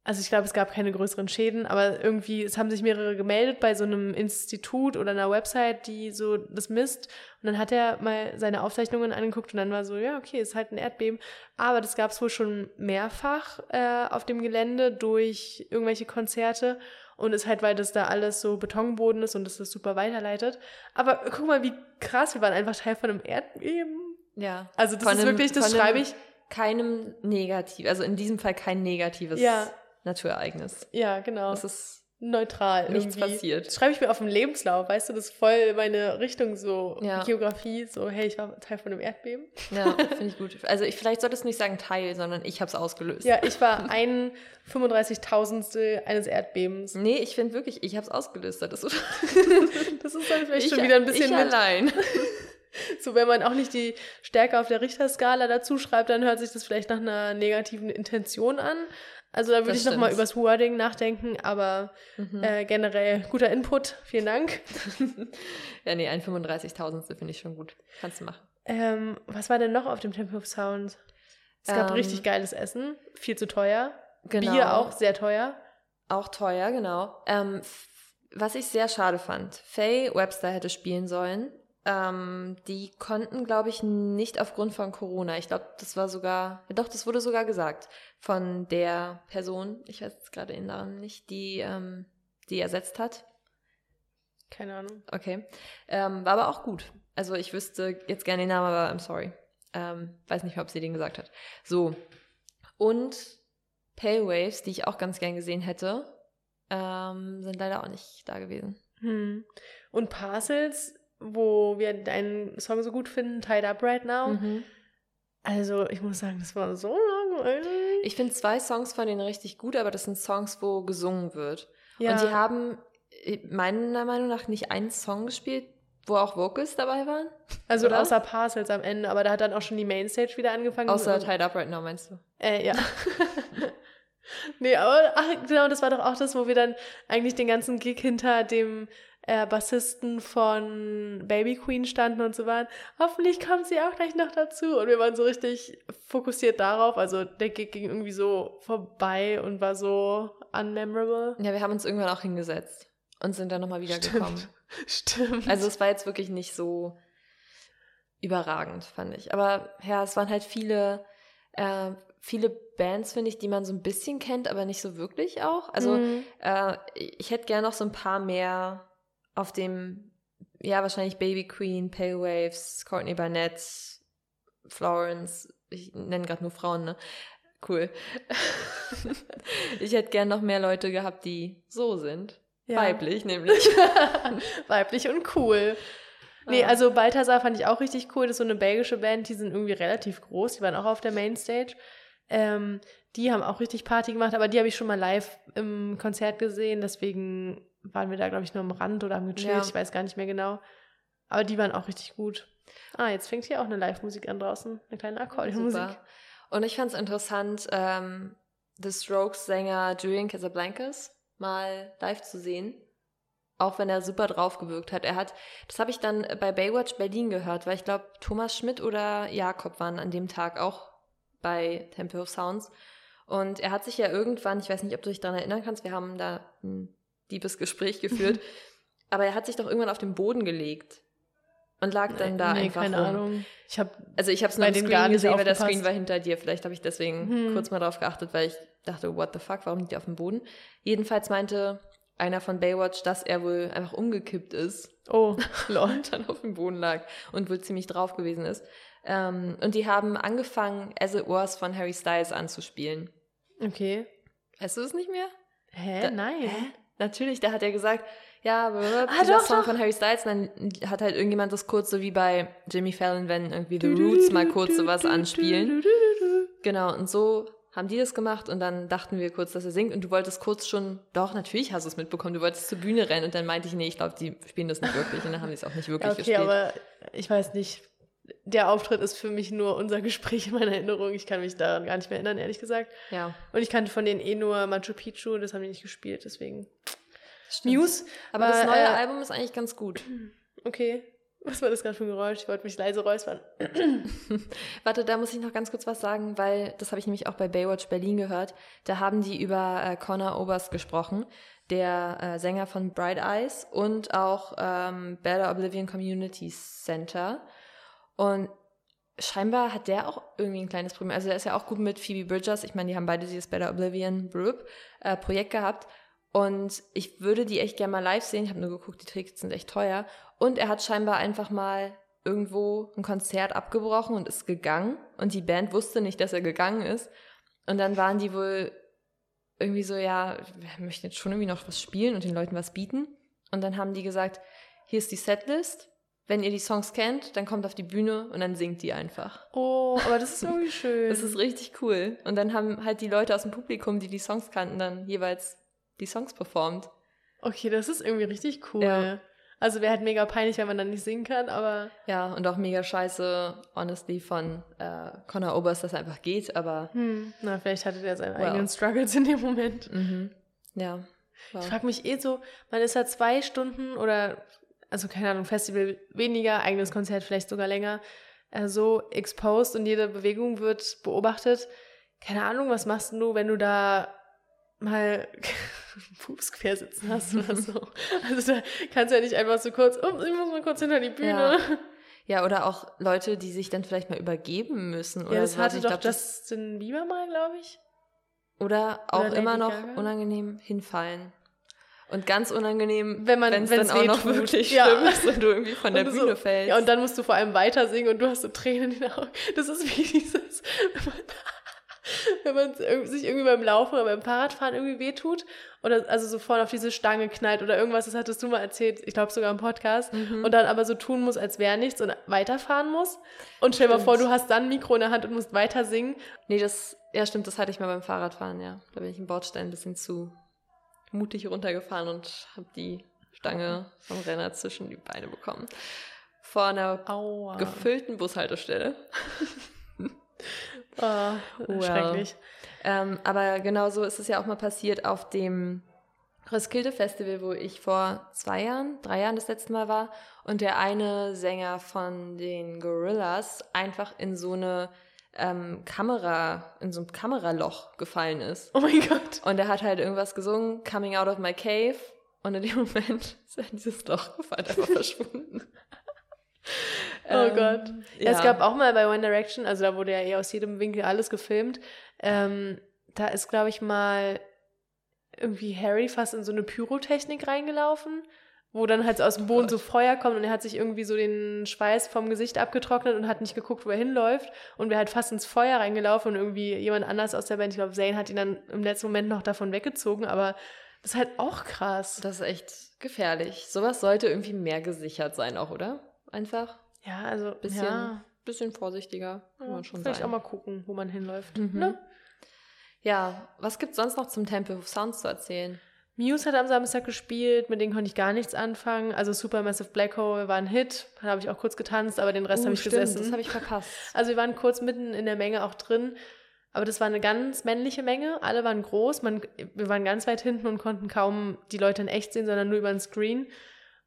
[SPEAKER 2] also ich glaube, es gab keine größeren Schäden, aber irgendwie, es haben sich mehrere gemeldet bei so einem Institut oder einer Website, die so das misst. Und dann hat er mal seine Aufzeichnungen angeguckt und dann war so, ja, okay, ist halt ein Erdbeben. Aber das gab es wohl schon mehrfach äh, auf dem Gelände durch irgendwelche Konzerte. Und ist halt, weil das da alles so Betonboden ist und das das super weiterleitet. Aber guck mal, wie krass, wir waren einfach Teil von einem Erdbeben.
[SPEAKER 1] Ja.
[SPEAKER 2] Also das ist wirklich, das schreibe ich.
[SPEAKER 1] Keinem negativ, also in diesem Fall kein negatives
[SPEAKER 2] Ja,
[SPEAKER 1] Naturereignis.
[SPEAKER 2] ja, genau.
[SPEAKER 1] Es ist
[SPEAKER 2] neutral.
[SPEAKER 1] nichts
[SPEAKER 2] irgendwie.
[SPEAKER 1] passiert.
[SPEAKER 2] Das schreibe ich mir auf dem Lebenslauf, weißt du, das ist voll meine Richtung, so
[SPEAKER 1] Ja.
[SPEAKER 2] Geografie, so, hey, ich war Teil von einem Erdbeben.
[SPEAKER 1] Ja, finde ich gut. Also ich, vielleicht solltest du nicht sagen Teil, sondern ich habe es ausgelöst.
[SPEAKER 2] Ja, ich war ein 35.000stel eines Erdbebens.
[SPEAKER 1] Nee, ich finde wirklich, ich habe es ausgelöst. Das ist
[SPEAKER 2] Das ist dann vielleicht
[SPEAKER 1] ich,
[SPEAKER 2] schon wieder ein bisschen
[SPEAKER 1] ich
[SPEAKER 2] mit,
[SPEAKER 1] allein.
[SPEAKER 2] so wenn man auch nicht die Stärke auf der Richterskala dazu schreibt, dann hört sich das vielleicht nach einer negativen Intention an. Also da würde ich nochmal übers Wording nachdenken, aber
[SPEAKER 1] Mhm.
[SPEAKER 2] äh, generell guter Input, vielen Dank.
[SPEAKER 1] Ja, nee, ein 35.000. finde ich schon gut. Kannst du machen.
[SPEAKER 2] Ähm, was war denn noch auf dem Temple of Sound? Es gab
[SPEAKER 1] Ähm,
[SPEAKER 2] richtig geiles Essen, viel zu teuer.
[SPEAKER 1] Genau.
[SPEAKER 2] Bier auch, sehr teuer.
[SPEAKER 1] Auch teuer, genau. Ähm, was ich sehr schade fand, Faye Webster hätte spielen sollen. Ähm, die konnten, glaube ich, nicht aufgrund von Corona. Ich glaube, das war sogar, ja doch, das wurde sogar gesagt von der Person, ich weiß jetzt gerade den Namen nicht, die ähm, die ersetzt hat.
[SPEAKER 2] Keine Ahnung.
[SPEAKER 1] Okay. Ähm, war aber auch gut. Also ich wüsste jetzt gerne den Namen, aber I'm sorry. Ähm, weiß nicht mehr, ob sie den gesagt hat. So. Und Pale Waves, die ich auch ganz gern gesehen hätte, ähm, sind leider auch nicht da gewesen.
[SPEAKER 2] Hm. Und Parcels, wo wir deinen Song so gut finden, Tied Up Right Now.
[SPEAKER 1] Mhm.
[SPEAKER 2] Also, ich muss sagen, das war so langweilig.
[SPEAKER 1] Ich finde zwei Songs von denen richtig gut, aber das sind Songs, wo gesungen wird.
[SPEAKER 2] ja.
[SPEAKER 1] Und die haben äh, meiner Meinung nach nicht einen Song gespielt, wo auch Vocals dabei waren.
[SPEAKER 2] also
[SPEAKER 1] oder?
[SPEAKER 2] außer Parcels am Ende, aber da hat dann auch schon die Mainstage wieder angefangen.
[SPEAKER 1] Außer Tied Up Right Now, meinst du?
[SPEAKER 2] Äh, ja. nee, aber ach, genau, das war doch auch das, wo wir dann eigentlich den ganzen Gig hinter dem äh, Bassisten von Baby Queen standen und so waren. Hoffentlich kommt sie auch gleich noch dazu. Und wir waren so richtig fokussiert darauf. Also der Gig ging irgendwie so vorbei und war so unmemorable.
[SPEAKER 1] Ja, wir haben uns irgendwann auch hingesetzt und sind dann nochmal wiedergekommen.
[SPEAKER 2] Stimmt.
[SPEAKER 1] Also es war jetzt wirklich nicht so überragend, fand ich. Aber ja, es waren halt viele, äh, viele Bands, finde ich, die man so ein bisschen kennt, aber nicht so wirklich auch. Also
[SPEAKER 2] Mhm.
[SPEAKER 1] äh, ich hätte gerne noch so ein paar mehr auf dem, ja, wahrscheinlich Baby Queen, Pale Waves, Courtney Barnett, Florence, ich nenne gerade nur Frauen, ne? Cool. ich hätte gern noch mehr Leute gehabt, die so sind.
[SPEAKER 2] Ja.
[SPEAKER 1] Weiblich nämlich.
[SPEAKER 2] Weiblich und cool. Nee, also Balthasar fand ich auch richtig cool. Das ist so eine belgische Band, die sind irgendwie relativ groß. Die waren auch auf der Mainstage. Ähm, die haben auch richtig Party gemacht, aber die habe ich schon mal live im Konzert gesehen. Deswegen waren wir da, glaube ich, nur am Rand oder haben gechillt.
[SPEAKER 1] Ja.
[SPEAKER 2] Ich weiß gar nicht mehr genau. Aber die waren auch richtig gut. Ah, jetzt fängt hier auch eine Live-Musik an draußen. Eine kleine Akkordeonmusik.
[SPEAKER 1] Und ich fand es interessant, ähm, The Strokes-Sänger Julian Casablancas mal live zu sehen. Auch wenn er super drauf gewirkt hat. Er hat, das habe ich dann bei Baywatch Berlin gehört, weil ich glaube, Thomas Schmidt oder Jakob waren an dem Tag auch bei Temple of Sounds. Und er hat sich ja irgendwann, ich weiß nicht, ob du dich daran erinnern kannst, wir haben da ein liebes Gespräch geführt, aber er hat sich doch irgendwann auf den Boden gelegt und lag dann da
[SPEAKER 2] nee,
[SPEAKER 1] einfach
[SPEAKER 2] keine
[SPEAKER 1] rum.
[SPEAKER 2] Ahnung. Ich habe
[SPEAKER 1] Also ich habe es nur im Screen
[SPEAKER 2] gar nicht
[SPEAKER 1] gesehen, weil der. Screen war hinter dir. Vielleicht habe ich deswegen
[SPEAKER 2] Hm.
[SPEAKER 1] kurz mal drauf geachtet, weil ich dachte, what the fuck, warum liegt der auf dem Boden? Jedenfalls meinte einer von Baywatch, dass er wohl einfach umgekippt ist
[SPEAKER 2] Oh, lol.
[SPEAKER 1] und dann auf dem Boden lag und wohl ziemlich drauf gewesen ist. Ähm, und die haben angefangen, As It Was von Harry Styles anzuspielen.
[SPEAKER 2] Okay.
[SPEAKER 1] Weißt du es nicht mehr?
[SPEAKER 2] Hä?
[SPEAKER 1] Da-
[SPEAKER 2] Nein.
[SPEAKER 1] Hä? Natürlich, da hat er gesagt, ja,
[SPEAKER 2] Ah,
[SPEAKER 1] dieser
[SPEAKER 2] doch,
[SPEAKER 1] Song
[SPEAKER 2] doch.
[SPEAKER 1] von Harry Styles, und dann hat halt irgendjemand das kurz so wie bei Jimmy Fallon, wenn irgendwie The Roots mal kurz sowas anspielen. Genau, und so haben die das gemacht und dann dachten wir kurz, dass er singt und du wolltest kurz schon, doch, natürlich hast du es mitbekommen, du wolltest zur Bühne rennen und dann meinte ich, nee, ich glaube, die spielen das nicht wirklich und dann haben die es auch nicht wirklich
[SPEAKER 2] Okay,
[SPEAKER 1] gespielt.
[SPEAKER 2] aber ich weiß nicht. Der Auftritt ist für mich nur unser Gespräch in meiner Erinnerung. Ich kann mich daran gar nicht mehr erinnern, ehrlich gesagt.
[SPEAKER 1] ja.
[SPEAKER 2] Und ich kannte von denen eh nur Machu Picchu, das haben die nicht gespielt, deswegen.
[SPEAKER 1] Stimmt.
[SPEAKER 2] Muse.
[SPEAKER 1] Aber das
[SPEAKER 2] war,
[SPEAKER 1] neue
[SPEAKER 2] äh,
[SPEAKER 1] Album ist eigentlich ganz gut.
[SPEAKER 2] Okay. Was war das gerade für ein Geräusch? Ich wollte mich leise räuspern.
[SPEAKER 1] Warte, da muss ich noch ganz kurz was sagen, weil das habe ich nämlich auch bei Baywatch Berlin gehört. Da haben die über äh, Connor Oberst gesprochen, der äh, Sänger von Bright Eyes und auch ähm, Better Oblivion Community Center. Und scheinbar hat der auch irgendwie ein kleines Problem. Also der ist ja auch gut mit Phoebe Bridgers. Ich meine, die haben beide dieses Better Oblivion Brüb, äh, Projekt gehabt. Und ich würde die echt gerne mal live sehen. Ich habe nur geguckt, die Tickets sind echt teuer. Und er hat scheinbar einfach mal irgendwo ein Konzert abgebrochen und ist gegangen. Und die Band wusste nicht, dass er gegangen ist. Und dann waren die wohl irgendwie so, ja, wir möchten jetzt schon irgendwie noch was spielen und den Leuten was bieten. Und dann haben die gesagt, hier ist die Setlist. Wenn ihr die Songs kennt, dann kommt auf die Bühne und dann singt die einfach.
[SPEAKER 2] Oh, aber das ist irgendwie schön.
[SPEAKER 1] Das ist richtig cool. Und dann haben halt die Leute aus dem Publikum, die die Songs kannten, dann jeweils die Songs performt.
[SPEAKER 2] okay, das ist irgendwie richtig cool.
[SPEAKER 1] Ja.
[SPEAKER 2] Also wäre halt mega peinlich, wenn man dann nicht singen kann, aber
[SPEAKER 1] Ja, und auch mega scheiße, honestly, von äh, Connor Oberst, dass er einfach geht, aber
[SPEAKER 2] hm, na, vielleicht hatte der seine
[SPEAKER 1] Well.
[SPEAKER 2] eigenen Struggles in dem Moment.
[SPEAKER 1] mhm. ja.
[SPEAKER 2] Ich
[SPEAKER 1] Wow.
[SPEAKER 2] frage mich eh so, man ist ja zwei Stunden oder, also keine Ahnung, Festival weniger, eigenes Konzert vielleicht sogar länger, äh, so exposed und jede Bewegung wird beobachtet. Keine Ahnung, was machst du, wenn du da mal Pups quer sitzen hast oder so. Also da kannst du ja nicht einfach so kurz, oh, ich muss mal kurz hinter die Bühne.
[SPEAKER 1] Ja, oder auch Leute, die sich dann vielleicht mal übergeben müssen.
[SPEAKER 2] Ja,
[SPEAKER 1] oder
[SPEAKER 2] das
[SPEAKER 1] so. Also
[SPEAKER 2] hatte
[SPEAKER 1] ich
[SPEAKER 2] doch
[SPEAKER 1] glaub,
[SPEAKER 2] Justin Bieber mal, glaube ich.
[SPEAKER 1] Oder auch
[SPEAKER 2] Oder
[SPEAKER 1] immer noch unangenehm hinfallen. Und ganz unangenehm,
[SPEAKER 2] Wenn man-
[SPEAKER 1] es dann auch noch
[SPEAKER 2] tut.
[SPEAKER 1] wirklich
[SPEAKER 2] Ja.
[SPEAKER 1] schlimm ist und du irgendwie von der Bühne
[SPEAKER 2] so,
[SPEAKER 1] fällst.
[SPEAKER 2] Ja, und dann musst du vor allem weiter singen und du hast so Tränen in den Augen. Das ist wie dieses, wenn man, wenn man sich irgendwie beim Laufen oder beim Fahrradfahren irgendwie wehtut oder also so vorne auf diese Stange knallt oder irgendwas, das hattest du mal erzählt, ich glaube sogar im Podcast,
[SPEAKER 1] Mhm.
[SPEAKER 2] und dann aber so tun muss, als wäre nichts und weiterfahren muss. Und stell dir mal vor, du hast dann ein Mikro in der Hand und musst weiter singen.
[SPEAKER 1] Nee, das, ja stimmt, das hatte ich mal beim Fahrradfahren, ja. Da bin ich im Bordstein ein bisschen zu mutig runtergefahren und habe die Stange vom Renner zwischen die Beine bekommen. Vor einer
[SPEAKER 2] Aua.
[SPEAKER 1] gefüllten Bushaltestelle.
[SPEAKER 2] Ah,
[SPEAKER 1] Well.
[SPEAKER 2] Schrecklich.
[SPEAKER 1] Ähm, aber genauso ist es ja auch mal passiert auf dem Roskilde Festival, wo ich vor zwei Jahren, drei Jahren das letzte Mal war und der eine Sänger von den Gorillas einfach in so eine ähm, Kamera, in so ein Kameraloch gefallen ist.
[SPEAKER 2] Oh mein Gott.
[SPEAKER 1] Und er hat halt irgendwas gesungen, Coming Out of My Cave. Und in dem Moment ist er in dieses Loch gefallen, einfach verschwunden.
[SPEAKER 2] Oh
[SPEAKER 1] Ähm,
[SPEAKER 2] Gott. Ja, es gab auch mal bei One Direction, also da wurde ja eh aus jedem Winkel alles gefilmt. Ähm, da ist, glaube ich, mal irgendwie Harry fast in so eine Pyrotechnik reingelaufen, wo dann halt so aus dem Boden so Feuer kommt und er hat sich irgendwie so den Schweiß vom Gesicht abgetrocknet und hat nicht geguckt, wo er hinläuft und wäre halt fast ins Feuer reingelaufen und irgendwie jemand anders aus der Band, ich glaube Zayn, hat ihn dann im letzten Moment noch davon weggezogen, aber das ist halt auch krass.
[SPEAKER 1] Das ist echt gefährlich. Sowas sollte irgendwie mehr gesichert sein, auch, oder? Einfach
[SPEAKER 2] Ja, also
[SPEAKER 1] bisschen,
[SPEAKER 2] ja,
[SPEAKER 1] bisschen vorsichtiger, kann
[SPEAKER 2] ja,
[SPEAKER 1] man schon
[SPEAKER 2] vielleicht
[SPEAKER 1] sein.
[SPEAKER 2] auch mal gucken, wo man hinläuft.
[SPEAKER 1] Mhm.
[SPEAKER 2] Ne?
[SPEAKER 1] Ja, was gibt's sonst noch zum Temple of Sounds zu erzählen?
[SPEAKER 2] Muse hat am Samstag gespielt, mit denen konnte ich gar nichts anfangen. Also Supermassive Black Hole war ein Hit, da habe ich auch kurz getanzt, aber den Rest
[SPEAKER 1] Uh,
[SPEAKER 2] habe ich
[SPEAKER 1] stimmt,
[SPEAKER 2] gesessen.
[SPEAKER 1] Das habe ich verpasst.
[SPEAKER 2] also wir waren kurz mitten in der Menge auch drin, aber das war eine ganz männliche Menge. Alle waren groß, man, wir waren ganz weit hinten und konnten kaum die Leute in echt sehen, sondern nur über den Screen.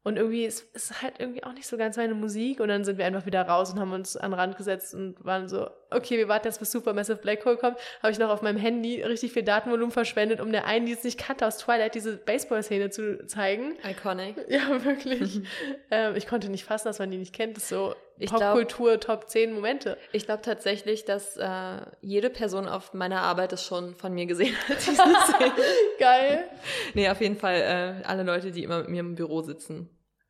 [SPEAKER 2] Und irgendwie ist es halt irgendwie auch nicht so ganz meine Musik. Und dann sind wir einfach wieder raus und haben uns an den Rand gesetzt und waren so, okay, wir warten jetzt, bis Supermassive Black Hole kommt. Habe ich noch auf meinem Handy richtig viel Datenvolumen verschwendet, um der einen, die es nicht kannte, aus Twilight diese Baseball-Szene zu zeigen.
[SPEAKER 1] Iconic.
[SPEAKER 2] Ja, wirklich. ähm, ich konnte nicht fassen, dass man die nicht kennt. Das ist so Popkultur, Top 10 Momente.
[SPEAKER 1] Ich glaube tatsächlich, dass äh, jede Person auf meiner Arbeit es schon von mir gesehen hat, diese Szene.
[SPEAKER 2] Geil.
[SPEAKER 1] nee, auf jeden Fall äh, alle Leute, die immer mit mir im Büro sitzen.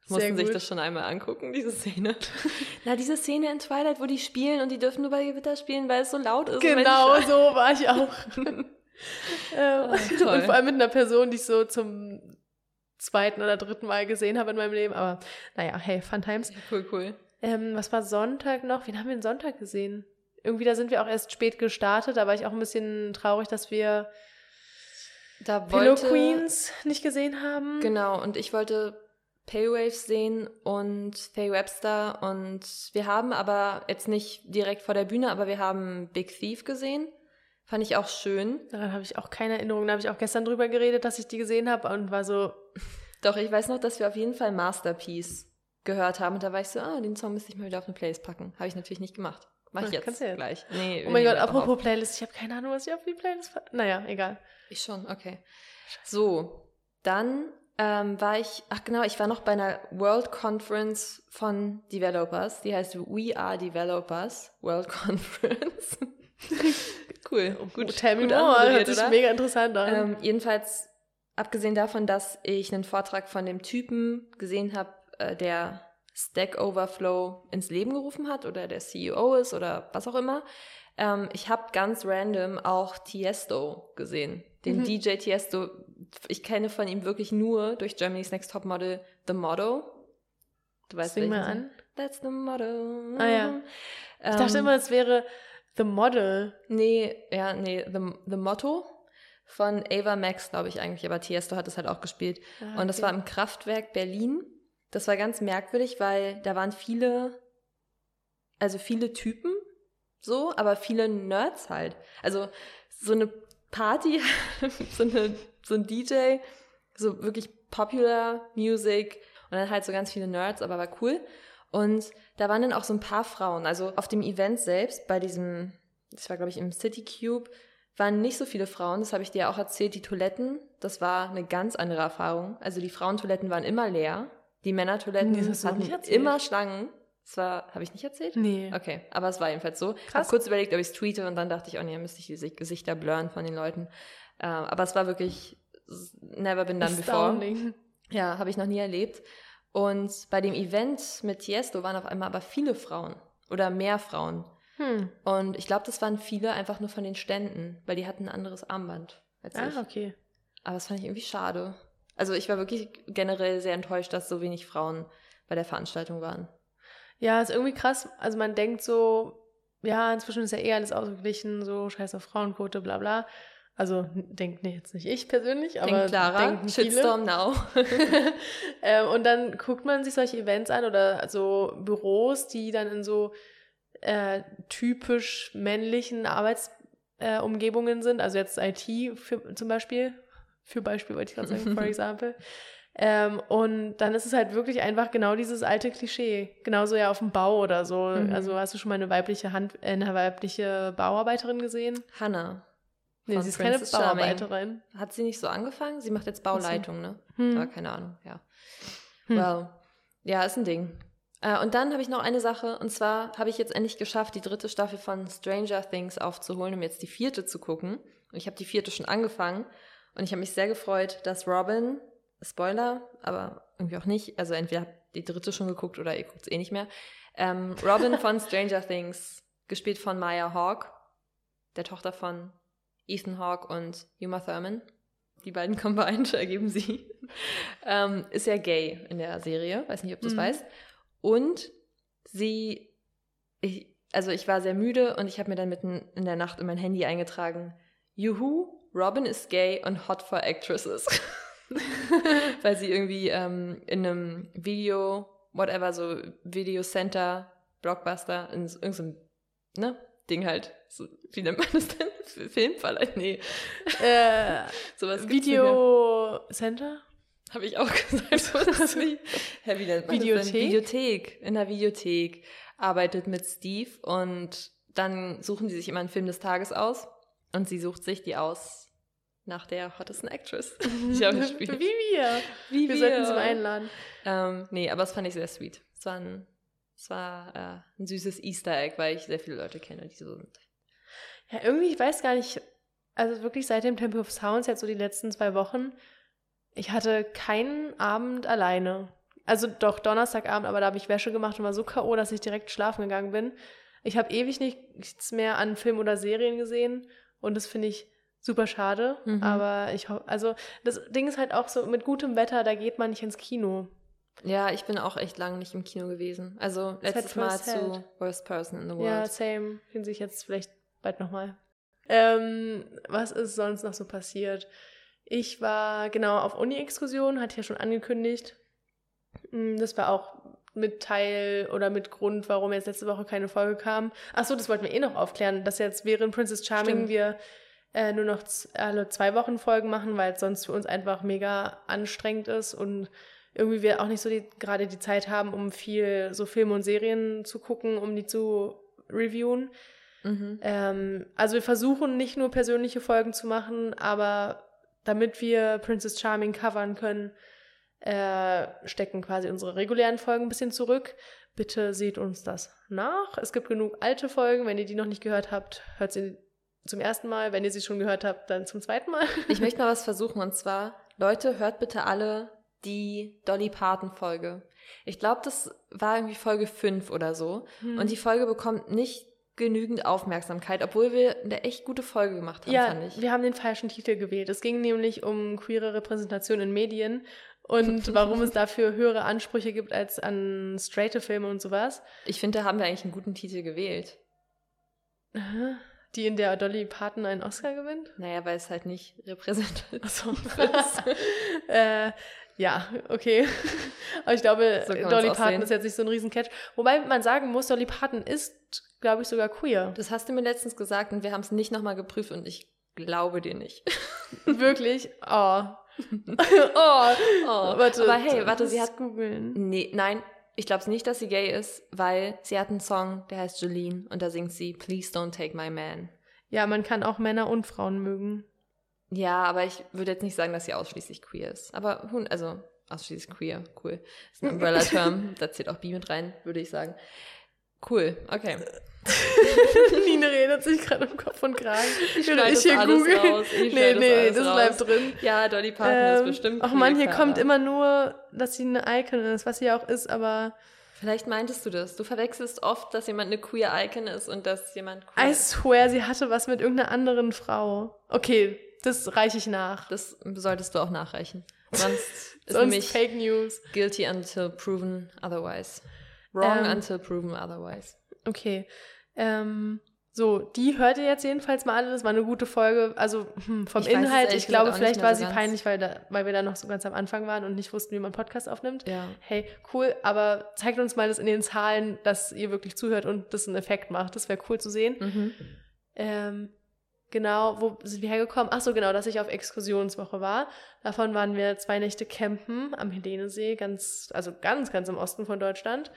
[SPEAKER 1] Mussten sich das schon einmal angucken, diese Szene. Na, diese Szene in Twilight, wo die spielen und die dürfen nur bei Gewitter spielen, weil es so laut ist.
[SPEAKER 2] Genau so war ich auch. ähm,
[SPEAKER 1] toll.
[SPEAKER 2] und vor allem mit einer Person, die ich so zum zweiten oder dritten Mal gesehen habe in meinem Leben. Aber naja, hey, Fun Times.
[SPEAKER 1] Cool, cool.
[SPEAKER 2] Ähm, was war Sonntag noch? Wen haben wir den Sonntag gesehen? Irgendwie, da sind wir auch erst spät gestartet. Da war ich auch ein bisschen traurig, dass wir
[SPEAKER 1] Da
[SPEAKER 2] Pillow
[SPEAKER 1] wollte,
[SPEAKER 2] Queens nicht gesehen haben.
[SPEAKER 1] Genau, und ich wollte Paywaves sehen und Faye Webster und wir haben aber jetzt nicht direkt vor der Bühne, aber wir haben Big Thief gesehen. Fand ich auch schön.
[SPEAKER 2] Daran habe ich auch keine Erinnerung. Da habe ich auch gestern drüber geredet, dass ich die gesehen habe und war so,
[SPEAKER 1] Doch, ich weiß noch, dass wir auf jeden Fall Masterpiece gehört haben. Und da war ich so, ah, den Song müsste ich mal wieder auf eine Playlist packen. Habe ich natürlich nicht gemacht. Mach ich
[SPEAKER 2] Ja, kannst
[SPEAKER 1] jetzt
[SPEAKER 2] du jetzt.
[SPEAKER 1] gleich. Nee,
[SPEAKER 2] Oh mein Gott, apropos Playlist, ich habe keine Ahnung, was ich auf die Playlist. Naja, egal.
[SPEAKER 1] Ich schon, okay. So, dann ähm, war ich, ach genau, ich war noch bei einer World Conference von Developers. Die heißt We Are Developers World Conference. cool, gut,
[SPEAKER 2] Tell me
[SPEAKER 1] gut
[SPEAKER 2] more, hört sich mega interessant an.
[SPEAKER 1] Ähm, jedenfalls, abgesehen davon, dass ich einen Vortrag von dem Typen gesehen habe, äh, der Stack Overflow ins Leben gerufen hat oder der CEO ist oder was auch immer. Ähm, ich habe ganz random auch Tiesto gesehen. Den
[SPEAKER 2] Mhm.
[SPEAKER 1] DJ Tiesto. Ich kenne von ihm wirklich nur durch Germany's Next Top Model The Motto. Du weißt
[SPEAKER 2] Sing mal an.
[SPEAKER 1] That's the motto.
[SPEAKER 2] Ah, ja. Ich dachte
[SPEAKER 1] Ähm,
[SPEAKER 2] immer, es wäre The Model.
[SPEAKER 1] Nee, ja, nee, The, the Motto von Ava Max, glaube ich eigentlich, aber Tiesto hat es halt auch gespielt.
[SPEAKER 2] Ah,
[SPEAKER 1] Und das
[SPEAKER 2] okay.
[SPEAKER 1] war im Kraftwerk Berlin. Das war ganz merkwürdig, weil da waren viele, also viele Typen so, aber viele Nerds halt. Also so eine Party, so, eine, so ein DJ, so wirklich Popular Music und dann halt so ganz viele Nerds, aber war cool. Und da waren dann auch so ein paar Frauen. Also auf dem Event selbst, bei diesem, das war glaube ich im City Cube, waren nicht so viele Frauen. Das habe ich dir auch erzählt. Die Toiletten, das war eine ganz andere Erfahrung. Also die Frauentoiletten waren immer leer. Die Männertoiletten
[SPEAKER 2] Nee,
[SPEAKER 1] hatten immer Schlangen. Das war, habe ich nicht erzählt?
[SPEAKER 2] Nee.
[SPEAKER 1] Okay, aber es war jedenfalls so. Ich habe
[SPEAKER 2] Krass.
[SPEAKER 1] kurz überlegt, ob ich es tweete und dann dachte ich, oh nee, müsste ich die Gesicht- Gesichter blurren von den Leuten. Äh, aber es war wirklich never been done before.
[SPEAKER 2] Astounding.
[SPEAKER 1] Ja, habe ich noch nie erlebt. Und bei dem Event mit Tiesto waren auf einmal aber viele Frauen oder mehr Frauen.
[SPEAKER 2] Hm.
[SPEAKER 1] Und ich glaube, das waren viele einfach nur von den Ständen, weil die hatten ein anderes Armband als ich.
[SPEAKER 2] Ah, okay.
[SPEAKER 1] Aber das fand ich irgendwie schade. Also ich war wirklich generell sehr enttäuscht, dass so wenig Frauen bei der Veranstaltung waren.
[SPEAKER 2] Ja, ist irgendwie krass. Also man denkt so, ja, inzwischen ist ja eh alles ausgeglichen, so scheiß auf Frauenquote, bla bla. Also denkt nee, jetzt nicht ich persönlich, aber
[SPEAKER 1] Denk Clara,
[SPEAKER 2] denken viele.
[SPEAKER 1] Shitstorm now.
[SPEAKER 2] ähm, und dann guckt man sich solche Events an oder so Büros, die dann in so äh, typisch männlichen Arbeitsumgebungen äh, sind. Also jetzt IT für, zum Beispiel. Für Beispiel wollte ich gerade sagen, for example. Ähm, und dann ist es halt wirklich einfach genau dieses alte Klischee. Genauso ja auf dem Bau oder so.
[SPEAKER 1] Mhm.
[SPEAKER 2] Also hast du schon mal eine weibliche Hand, äh, eine weibliche Bauarbeiterin gesehen?
[SPEAKER 1] Hannah.
[SPEAKER 2] Nee, sie ist keine
[SPEAKER 1] Princess Charming.
[SPEAKER 2] Bauarbeiterin.
[SPEAKER 1] Hat sie nicht so angefangen? Sie macht jetzt Bauleitung, ne?
[SPEAKER 2] Hm.
[SPEAKER 1] Aber keine Ahnung, ja.
[SPEAKER 2] Hm.
[SPEAKER 1] Well, ja, ist ein Ding. Äh, und dann habe ich noch eine Sache, und zwar habe ich jetzt endlich geschafft, die dritte Staffel von Stranger Things aufzuholen, um jetzt die vierte zu gucken. Und ich habe die vierte schon angefangen. Und ich habe mich sehr gefreut, dass Robin, Spoiler, aber irgendwie auch nicht, also entweder habt die dritte schon geguckt oder ihr guckt es eh nicht mehr, ähm, Robin von Stranger Things, gespielt von Maya Hawke, der Tochter von Ethan Hawke und Uma Thurman. Die beiden combined ergeben sie. ähm, ist ja gay in der Serie. Weiß nicht, ob du es
[SPEAKER 2] Mhm.
[SPEAKER 1] weißt. Und sie, ich, also ich war sehr müde und ich habe mir dann mitten in der Nacht in mein Handy eingetragen, Juhu, Robin ist gay und hot for actresses. Weil sie irgendwie ähm, in einem Video, whatever, so Video Center, Blockbuster, in irgendeinem, ne, Ding halt, so, wie nennt man das denn? Filmverleih? Nee,
[SPEAKER 2] äh,
[SPEAKER 1] sowas.
[SPEAKER 2] Video Center?
[SPEAKER 1] Habe ich auch gesagt. so ist nicht. Hä, wie nennt man?
[SPEAKER 2] Videothek?
[SPEAKER 1] Videothek. In der Videothek arbeitet mit Steve und dann suchen die sich immer einen Film des Tages aus und sie sucht sich die aus nach der hottesten Actress. Ich habe
[SPEAKER 2] Wie wir.
[SPEAKER 1] Wie
[SPEAKER 2] Wir sollten sie mal einladen.
[SPEAKER 1] Ähm, nee, aber das fand ich sehr sweet. Es war ein, es war, äh, ein süßes Easter Egg, weil ich sehr viele Leute kenne, die so sind.
[SPEAKER 2] Ja, irgendwie, ich weiß gar nicht, also wirklich seit dem Temple of Sounds, jetzt so die letzten zwei Wochen, ich hatte keinen Abend alleine. Also doch, Donnerstagabend, aber da habe ich Wäsche gemacht und war so K.O., dass ich direkt schlafen gegangen bin. Ich habe ewig nichts mehr an Film oder Serien gesehen und das finde ich super schade.
[SPEAKER 1] Mhm.
[SPEAKER 2] Aber ich hoffe, also das Ding ist halt auch so, mit gutem Wetter, da geht man nicht ins Kino.
[SPEAKER 1] Ja, ich bin auch echt lange nicht im Kino gewesen. Also letztes Mal zu Worst Person in the
[SPEAKER 2] Ja,
[SPEAKER 1] World.
[SPEAKER 2] same. Finden sich jetzt vielleicht bald nochmal. Ähm, was ist sonst noch so passiert? Ich war genau auf Uni-Exkursion, hatte ich ja schon angekündigt. Mm, Das war auch mit Teil oder mit Grund, warum jetzt letzte Woche keine Folge kam. Achso, das wollten wir eh noch aufklären, dass jetzt während Princess Charming
[SPEAKER 1] Stimmt.
[SPEAKER 2] wir äh, nur noch alle zwei Wochen Folgen machen, weil es sonst für uns einfach mega anstrengend ist und irgendwie wir auch nicht so die, gerade die Zeit haben, um viel so Filme und Serien zu gucken, um die zu reviewen. Mhm. Ähm, also wir versuchen nicht nur persönliche Folgen zu machen, aber damit wir Princess Charming covern können, äh, stecken quasi unsere regulären Folgen ein bisschen zurück. Bitte seht uns das nach. Es gibt genug alte Folgen. Wenn ihr die noch nicht gehört habt, hört sie zum ersten Mal. Wenn ihr sie schon gehört habt, dann zum zweiten Mal.
[SPEAKER 1] Ich möchte mal was versuchen und zwar, Leute, hört bitte alle die Dolly Parton Folge. Ich glaube, das war irgendwie Folge 5 oder so. Hm. Und die Folge bekommt nicht genügend Aufmerksamkeit, obwohl wir eine echt gute Folge gemacht haben,
[SPEAKER 2] ja,
[SPEAKER 1] fand ich.
[SPEAKER 2] Wir haben den falschen Titel gewählt. Es ging nämlich um queere Repräsentation in Medien und warum es dafür höhere Ansprüche gibt als an straighte Filme und sowas.
[SPEAKER 1] Ich finde, da haben wir eigentlich einen guten Titel gewählt.
[SPEAKER 2] Die, in der Dolly Parton einen Oscar gewinnt?
[SPEAKER 1] Naja, weil es halt nicht repräsentativ
[SPEAKER 2] ist. äh, ja, okay. Aber ich glaube, so Dolly Parton ist jetzt nicht so ein Riesencatch. Wobei man sagen muss, Dolly Parton ist, glaube ich, sogar queer.
[SPEAKER 1] Das hast du mir letztens gesagt und wir haben es nicht nochmal geprüft und ich glaube dir nicht.
[SPEAKER 2] Wirklich? Oh.
[SPEAKER 1] oh, oh. Warte, Aber hey, warte, sie hat. Googeln. Nee, nein, ich glaube nicht, dass sie gay ist, weil sie hat einen Song, der heißt Jolene und da singt sie Please don't take my man.
[SPEAKER 2] Ja, man kann auch Männer und Frauen mögen.
[SPEAKER 1] Ja, aber ich würde jetzt nicht sagen, dass sie ausschließlich queer ist. Aber, also, ausschließlich queer, cool. Das ist ein Umbrella-Term, da zählt auch bi mit rein, würde ich sagen. Cool, okay.
[SPEAKER 2] Nina redet sich gerade im Kopf und Kragen. Ich will ich hier googeln. Raus. Ich nee, nee, das, das bleibt drin.
[SPEAKER 1] Ja, Dolly Parton ähm, ist bestimmt.
[SPEAKER 2] Ach man, hier kommt immer nur, dass sie eine Icon ist, was sie auch ist, aber.
[SPEAKER 1] Vielleicht meintest du das. Du verwechselst oft, dass jemand eine queer Icon ist und dass jemand queer
[SPEAKER 2] I swear, sie hatte was mit irgendeiner anderen Frau. Okay, das reiche ich nach.
[SPEAKER 1] Das solltest du auch nachreichen. Sonst ist
[SPEAKER 2] Sonst nämlich Fake News.
[SPEAKER 1] Guilty until proven otherwise. Wrong ähm, until proven otherwise.
[SPEAKER 2] Okay. Ähm, so, die hört ihr jetzt jedenfalls mal alle. Das war eine gute Folge. Also hm, vom ich Inhalt, weiß, ich glaube, vielleicht war so sie peinlich, weil, da, weil wir da noch so ganz am Anfang waren und nicht wussten, wie man Podcast aufnimmt.
[SPEAKER 1] Ja.
[SPEAKER 2] Hey, cool, aber zeigt uns mal das in den Zahlen, dass ihr wirklich zuhört und das einen Effekt macht. Das wäre cool zu sehen. Mhm. Ähm, genau, wo sind wir hergekommen? Ach so, genau, dass ich auf Exkursionswoche war. Davon waren wir zwei Nächte campen am Helenesee, ganz, also ganz, ganz im Osten von Deutschland.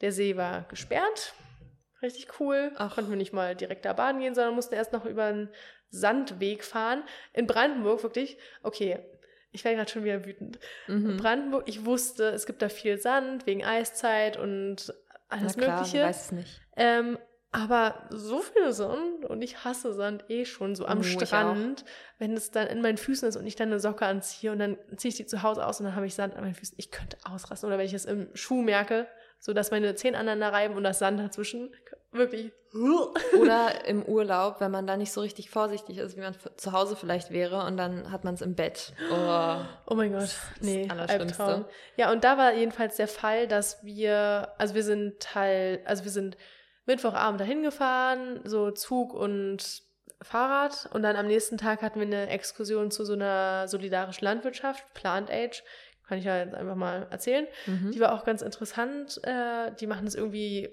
[SPEAKER 2] Der See war gesperrt Richtig cool. Ach. Konnten wir nicht mal direkt da baden gehen, sondern mussten erst noch über einen Sandweg fahren. In Brandenburg wirklich, okay, ich werde gerade schon wieder wütend. Mhm. In Brandenburg, ich wusste, es gibt da viel Sand wegen Eiszeit und alles
[SPEAKER 1] Na klar,
[SPEAKER 2] Mögliche.
[SPEAKER 1] Weiß es nicht.
[SPEAKER 2] Ähm, aber so viel Sand und ich hasse Sand eh schon so am oh, Strand, wenn es dann in meinen Füßen ist und ich dann eine Socke anziehe und dann ziehe ich die zu Hause aus und dann habe ich Sand an meinen Füßen. Ich könnte ausrasten oder wenn ich es im Schuh merke, so dass meine Zehen aneinander reiben und das Sand dazwischen wirklich.
[SPEAKER 1] Oder im Urlaub, wenn man da nicht so richtig vorsichtig ist, wie man zu Hause vielleicht wäre und dann hat man es im Bett. Oh,
[SPEAKER 2] oh mein Gott, nee, Albtraum. Ja, und da war jedenfalls der Fall, dass wir, also wir sind Teil, also wir sind Mittwochabend dahin gefahren, so Zug und Fahrrad und dann am nächsten Tag hatten wir eine Exkursion zu so einer solidarischen Landwirtschaft, Plant Age kann ich ja jetzt einfach mal erzählen. Mhm. Die war auch ganz interessant. Äh, die machen es irgendwie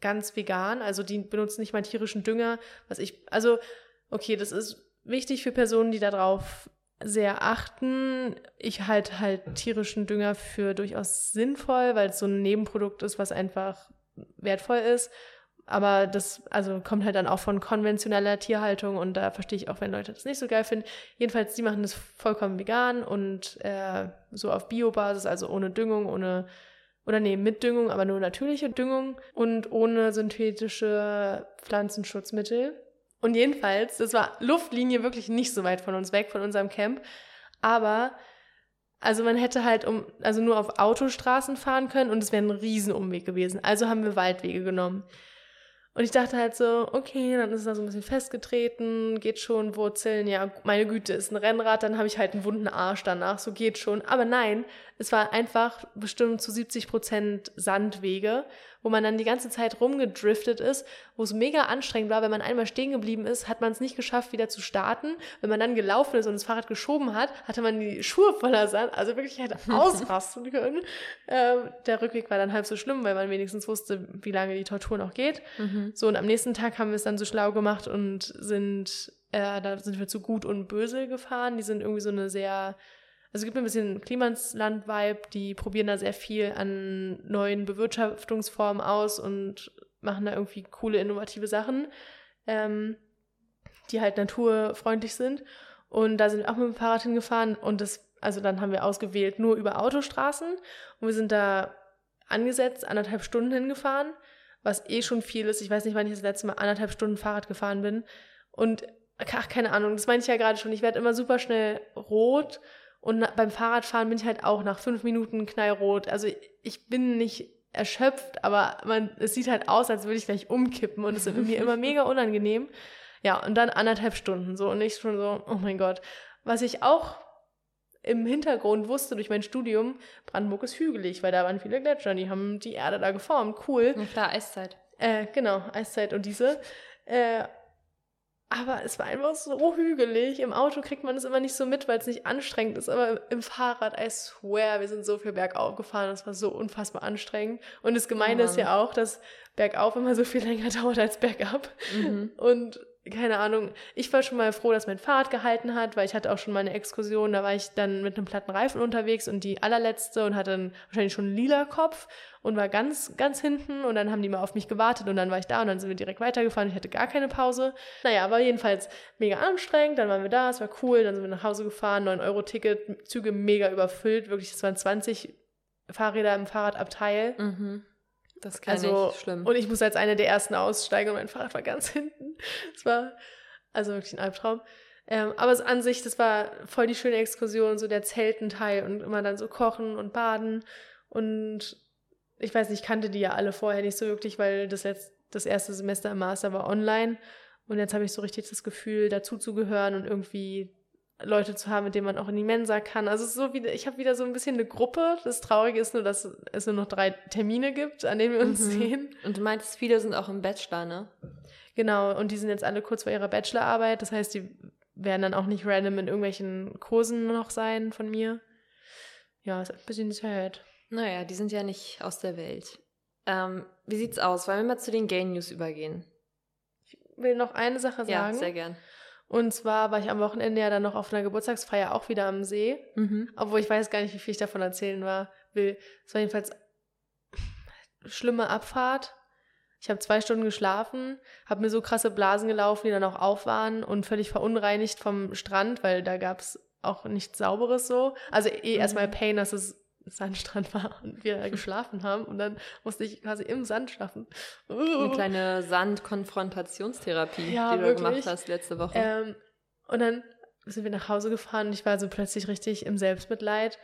[SPEAKER 2] ganz vegan. Also die benutzen nicht mal tierischen Dünger. Was ich, also, okay, das ist wichtig für Personen, die darauf sehr achten. Ich halte halt tierischen Dünger für durchaus sinnvoll, weil es so ein Nebenprodukt ist, was einfach wertvoll ist. Aber das also kommt halt dann auch von konventioneller Tierhaltung und da verstehe ich auch, wenn Leute das nicht so geil finden. Jedenfalls, die machen das vollkommen vegan und äh, so auf Biobasis, also ohne Düngung, ohne oder nee, mit Düngung, aber nur natürliche Düngung und ohne synthetische Pflanzenschutzmittel. Und jedenfalls, das war Luftlinie wirklich nicht so weit von uns weg, von unserem Camp. Aber, also man hätte halt um, also nur auf Autostraßen fahren können und es wäre ein Riesenumweg gewesen. Also haben wir Waldwege genommen. Und ich dachte halt so, okay, dann ist da so ein bisschen festgetreten, geht schon, Wurzeln, ja, meine Güte, ist ein Rennrad, dann habe ich halt einen wunden Arsch danach, so geht schon. Aber nein, es war einfach bestimmt zu 70 Prozent Sandwege wo man dann die ganze Zeit rumgedriftet ist, wo es mega anstrengend war. Wenn man einmal stehen geblieben ist, hat man es nicht geschafft, wieder zu starten. Wenn man dann gelaufen ist und das Fahrrad geschoben hat, hatte man die Schuhe voller Sand, also wirklich hätte ausrasten können. Ähm, der Rückweg war dann halb so schlimm, weil man wenigstens wusste, wie lange die Tortur noch geht. Mhm. So, und am nächsten Tag haben wir es dann so schlau gemacht und sind äh, da sind wir zu Gut und Böse gefahren. Die sind irgendwie so eine sehr, also es gibt ein bisschen Klimasland-Vibe, die probieren da sehr viel an neuen Bewirtschaftungsformen aus und machen da irgendwie coole, innovative Sachen, ähm, die halt naturfreundlich sind. Und da sind wir auch mit dem Fahrrad hingefahren und das, also dann haben wir ausgewählt nur über Autostraßen und wir sind da angesetzt, anderthalb Stunden hingefahren, was eh schon viel ist. Ich weiß nicht, wann ich das letzte Mal anderthalb Stunden Fahrrad gefahren bin. Und ach, keine Ahnung, das meine ich ja gerade schon. Ich werde immer super schnell rot und beim Fahrradfahren bin ich halt auch nach fünf Minuten knallrot. Also ich bin nicht erschöpft, aber man, es sieht halt aus, als würde ich gleich umkippen und es ist mir immer mega unangenehm. Ja, und dann anderthalb Stunden so und ich schon so, oh mein Gott. Was ich auch im Hintergrund wusste durch mein Studium, Brandenburg ist hügelig, weil da waren viele Gletscher, die haben die Erde da geformt. Cool.
[SPEAKER 1] Ja, klar, Eiszeit.
[SPEAKER 2] Äh, genau, Eiszeit und diese. Äh, aber es war einfach so hügelig. Im Auto kriegt man es immer nicht so mit, weil es nicht anstrengend ist. Aber im Fahrrad, I swear, wir sind so viel bergauf gefahren. Das war so unfassbar anstrengend. Und das Gemeine oh ist ja auch, dass bergauf immer so viel länger dauert als bergab. Mhm. Und keine Ahnung, ich war schon mal froh, dass mein Fahrrad gehalten hat, weil ich hatte auch schon mal eine Exkursion, da war ich dann mit einem platten Reifen unterwegs und die allerletzte und hatte dann wahrscheinlich schon einen lila Kopf und war ganz, ganz hinten und dann haben die mal auf mich gewartet und dann war ich da und dann sind wir direkt weitergefahren, ich hatte gar keine Pause. Naja, aber jedenfalls mega anstrengend, dann waren wir da, es war cool, dann sind wir nach Hause gefahren, 9-Euro-Ticket, Züge mega überfüllt, wirklich, es waren 20 Fahrräder im Fahrradabteil.
[SPEAKER 1] Mhm. Das kann
[SPEAKER 2] also,
[SPEAKER 1] ich schlimm.
[SPEAKER 2] Und ich muss als eine der ersten aussteigen und mein Fahrrad war ganz hinten. Das war also wirklich ein Albtraum. Ähm, aber es, an sich, das war voll die schöne Exkursion, so der Zeltenteil und immer dann so kochen und baden. Und ich weiß nicht, ich kannte die ja alle vorher nicht so wirklich, weil das, letzt, das erste Semester im Master war online. Und jetzt habe ich so richtig das Gefühl, dazu zu gehören und irgendwie Leute zu haben, mit denen man auch in die Mensa kann. Also so wie, ich habe wieder so ein bisschen eine Gruppe. Das Traurige ist nur, dass es nur noch drei Termine gibt, an denen wir uns mhm. sehen.
[SPEAKER 1] Und du meintest, viele sind auch im Bachelor, ne?
[SPEAKER 2] Genau, und die sind jetzt alle kurz vor ihrer Bachelorarbeit. Das heißt, die werden dann auch nicht random in irgendwelchen Kursen noch sein von mir. Ja, ist ein bisschen sad.
[SPEAKER 1] Naja, die sind ja nicht aus der Welt. Ähm, wie sieht's aus? Wollen wir mal zu den Gay News übergehen?
[SPEAKER 2] Ich will noch eine Sache sagen. Ja,
[SPEAKER 1] sehr gern.
[SPEAKER 2] Und zwar war ich am Wochenende ja dann noch auf einer Geburtstagsfeier auch wieder am See. Mhm. Obwohl ich weiß gar nicht, wie viel ich davon erzählen war, will. Es war jedenfalls schlimme Abfahrt. Ich habe zwei Stunden geschlafen, habe mir so krasse Blasen gelaufen, die dann auch auf waren und völlig verunreinigt vom Strand, weil da gab es auch nichts Sauberes so. Also eh mhm. erstmal Pain, dass es Sandstrand war und wir geschlafen haben und dann musste ich quasi im Sand schlafen.
[SPEAKER 1] Uh. Eine kleine Sandkonfrontationstherapie, ja, die du wirklich. gemacht hast letzte Woche.
[SPEAKER 2] Ähm, und dann sind wir nach Hause gefahren und ich war so plötzlich richtig im Selbstmitleid,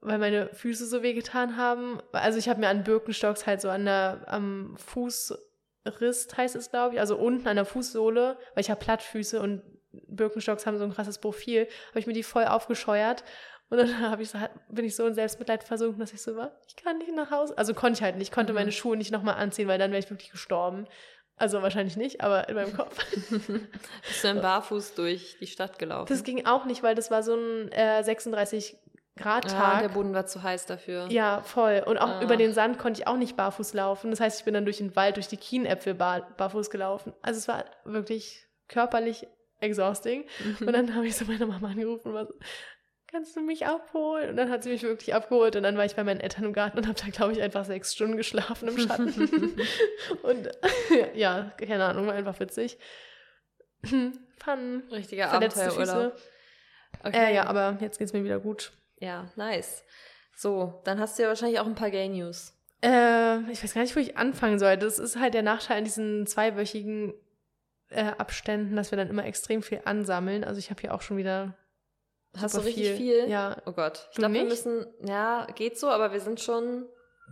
[SPEAKER 2] weil meine Füße so wehgetan haben. Also ich habe mir an Birkenstocks halt so an der am Fußriss heißt es glaube ich, also unten an der Fußsohle, weil ich habe Plattfüße und Birkenstocks haben so ein krasses Profil, habe ich mir die voll aufgescheuert und dann habe ich so, bin ich so in Selbstmitleid versunken, dass ich so war, ich kann nicht nach Hause. Also konnte ich halt nicht, ich konnte mhm. meine Schuhe nicht nochmal anziehen, weil dann wäre ich wirklich gestorben. Also wahrscheinlich nicht, aber in meinem Kopf.
[SPEAKER 1] Bist du dann barfuß durch die Stadt gelaufen?
[SPEAKER 2] Das ging auch nicht, weil das war so ein äh, 36 Grad Tag. Ah,
[SPEAKER 1] der Boden war zu heiß dafür.
[SPEAKER 2] Ja, voll. Und auch ah. über den Sand konnte ich auch nicht barfuß laufen. Das heißt, ich bin dann durch den Wald, durch die Kienäpfel bar barfuß gelaufen. Also es war wirklich körperlich exhausting. Mhm. Und dann habe ich so meine Mama angerufen und war so, kannst du mich abholen? Und dann hat sie mich wirklich abgeholt und dann war ich bei meinen Eltern im Garten und habe da, glaube ich, einfach sechs Stunden geschlafen im Schatten. und ja, keine Ahnung, war einfach witzig. Fun.
[SPEAKER 1] Richtiger Abenteuerurlaub.
[SPEAKER 2] Okay. Äh, ja, aber jetzt geht's mir wieder gut.
[SPEAKER 1] Ja, nice. So, dann hast du ja wahrscheinlich auch ein paar Gay News.
[SPEAKER 2] Äh, ich weiß gar nicht, wo ich anfangen soll. Das ist halt der Nachteil an diesen zweiwöchigen äh, Abständen, dass wir dann immer extrem viel ansammeln. Also ich habe hier auch schon wieder
[SPEAKER 1] Hast du richtig viel.
[SPEAKER 2] viel? Ja.
[SPEAKER 1] Oh Gott. Ich glaube, wir müssen, ja, geht so, aber wir sind schon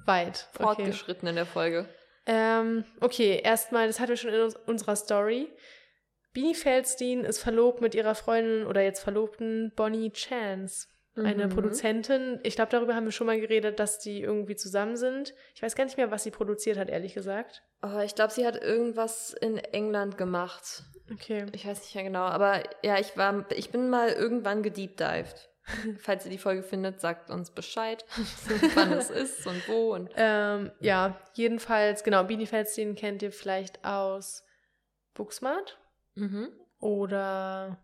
[SPEAKER 2] weit
[SPEAKER 1] fortgeschritten okay. in der Folge.
[SPEAKER 2] Ähm, okay, erstmal, das hatten wir schon in uns, unserer Story. Bini Feldstein ist verlobt mit ihrer Freundin oder jetzt Verlobten Bonnie Chance. Eine mhm. Produzentin. Ich glaube, darüber haben wir schon mal geredet, dass die irgendwie zusammen sind. Ich weiß gar nicht mehr, was sie produziert hat, ehrlich gesagt.
[SPEAKER 1] Oh, ich glaube, sie hat irgendwas in England gemacht.
[SPEAKER 2] Okay.
[SPEAKER 1] Ich weiß nicht mehr genau, aber ja, ich war, ich bin mal irgendwann gedeepdived. Falls ihr die Folge findet, sagt uns Bescheid, wann es ist und wo. Und
[SPEAKER 2] ähm, ja, jedenfalls, genau, Beanie Feldstein kennt ihr vielleicht aus Booksmart.
[SPEAKER 1] Mhm.
[SPEAKER 2] Oder.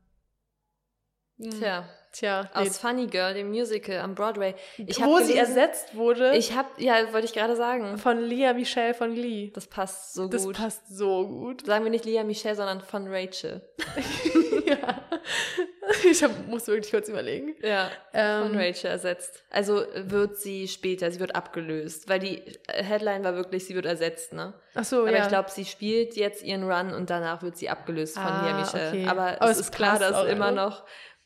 [SPEAKER 2] Hm,
[SPEAKER 1] Tja,
[SPEAKER 2] Tja, nee.
[SPEAKER 1] aus Funny Girl, dem Musical am Broadway. Ich
[SPEAKER 2] wo sie
[SPEAKER 1] gelesen-
[SPEAKER 2] ersetzt wurde
[SPEAKER 1] Ich hab, ja, wollte ich gerade sagen.
[SPEAKER 2] von Lia Michelle von Glee.
[SPEAKER 1] Das passt so
[SPEAKER 2] Das
[SPEAKER 1] gut.
[SPEAKER 2] passt so gut.
[SPEAKER 1] Sagen wir nicht Lia Michelle, sondern von Rachel.
[SPEAKER 2] ja. Ich hab, muss wirklich kurz überlegen.
[SPEAKER 1] Ja,
[SPEAKER 2] Ähm,
[SPEAKER 1] von Rachel ersetzt. Also wird sie später, sie wird abgelöst, weil die Headline war wirklich, sie wird ersetzt, ne?
[SPEAKER 2] Ach so,
[SPEAKER 1] Aber
[SPEAKER 2] ja.
[SPEAKER 1] ich glaube, sie spielt jetzt ihren Run und danach wird sie abgelöst von
[SPEAKER 2] Ah,
[SPEAKER 1] Lia Michelle.
[SPEAKER 2] okay.
[SPEAKER 1] Aber,
[SPEAKER 2] Aber
[SPEAKER 1] es
[SPEAKER 2] es
[SPEAKER 1] ist klar, dass immer noch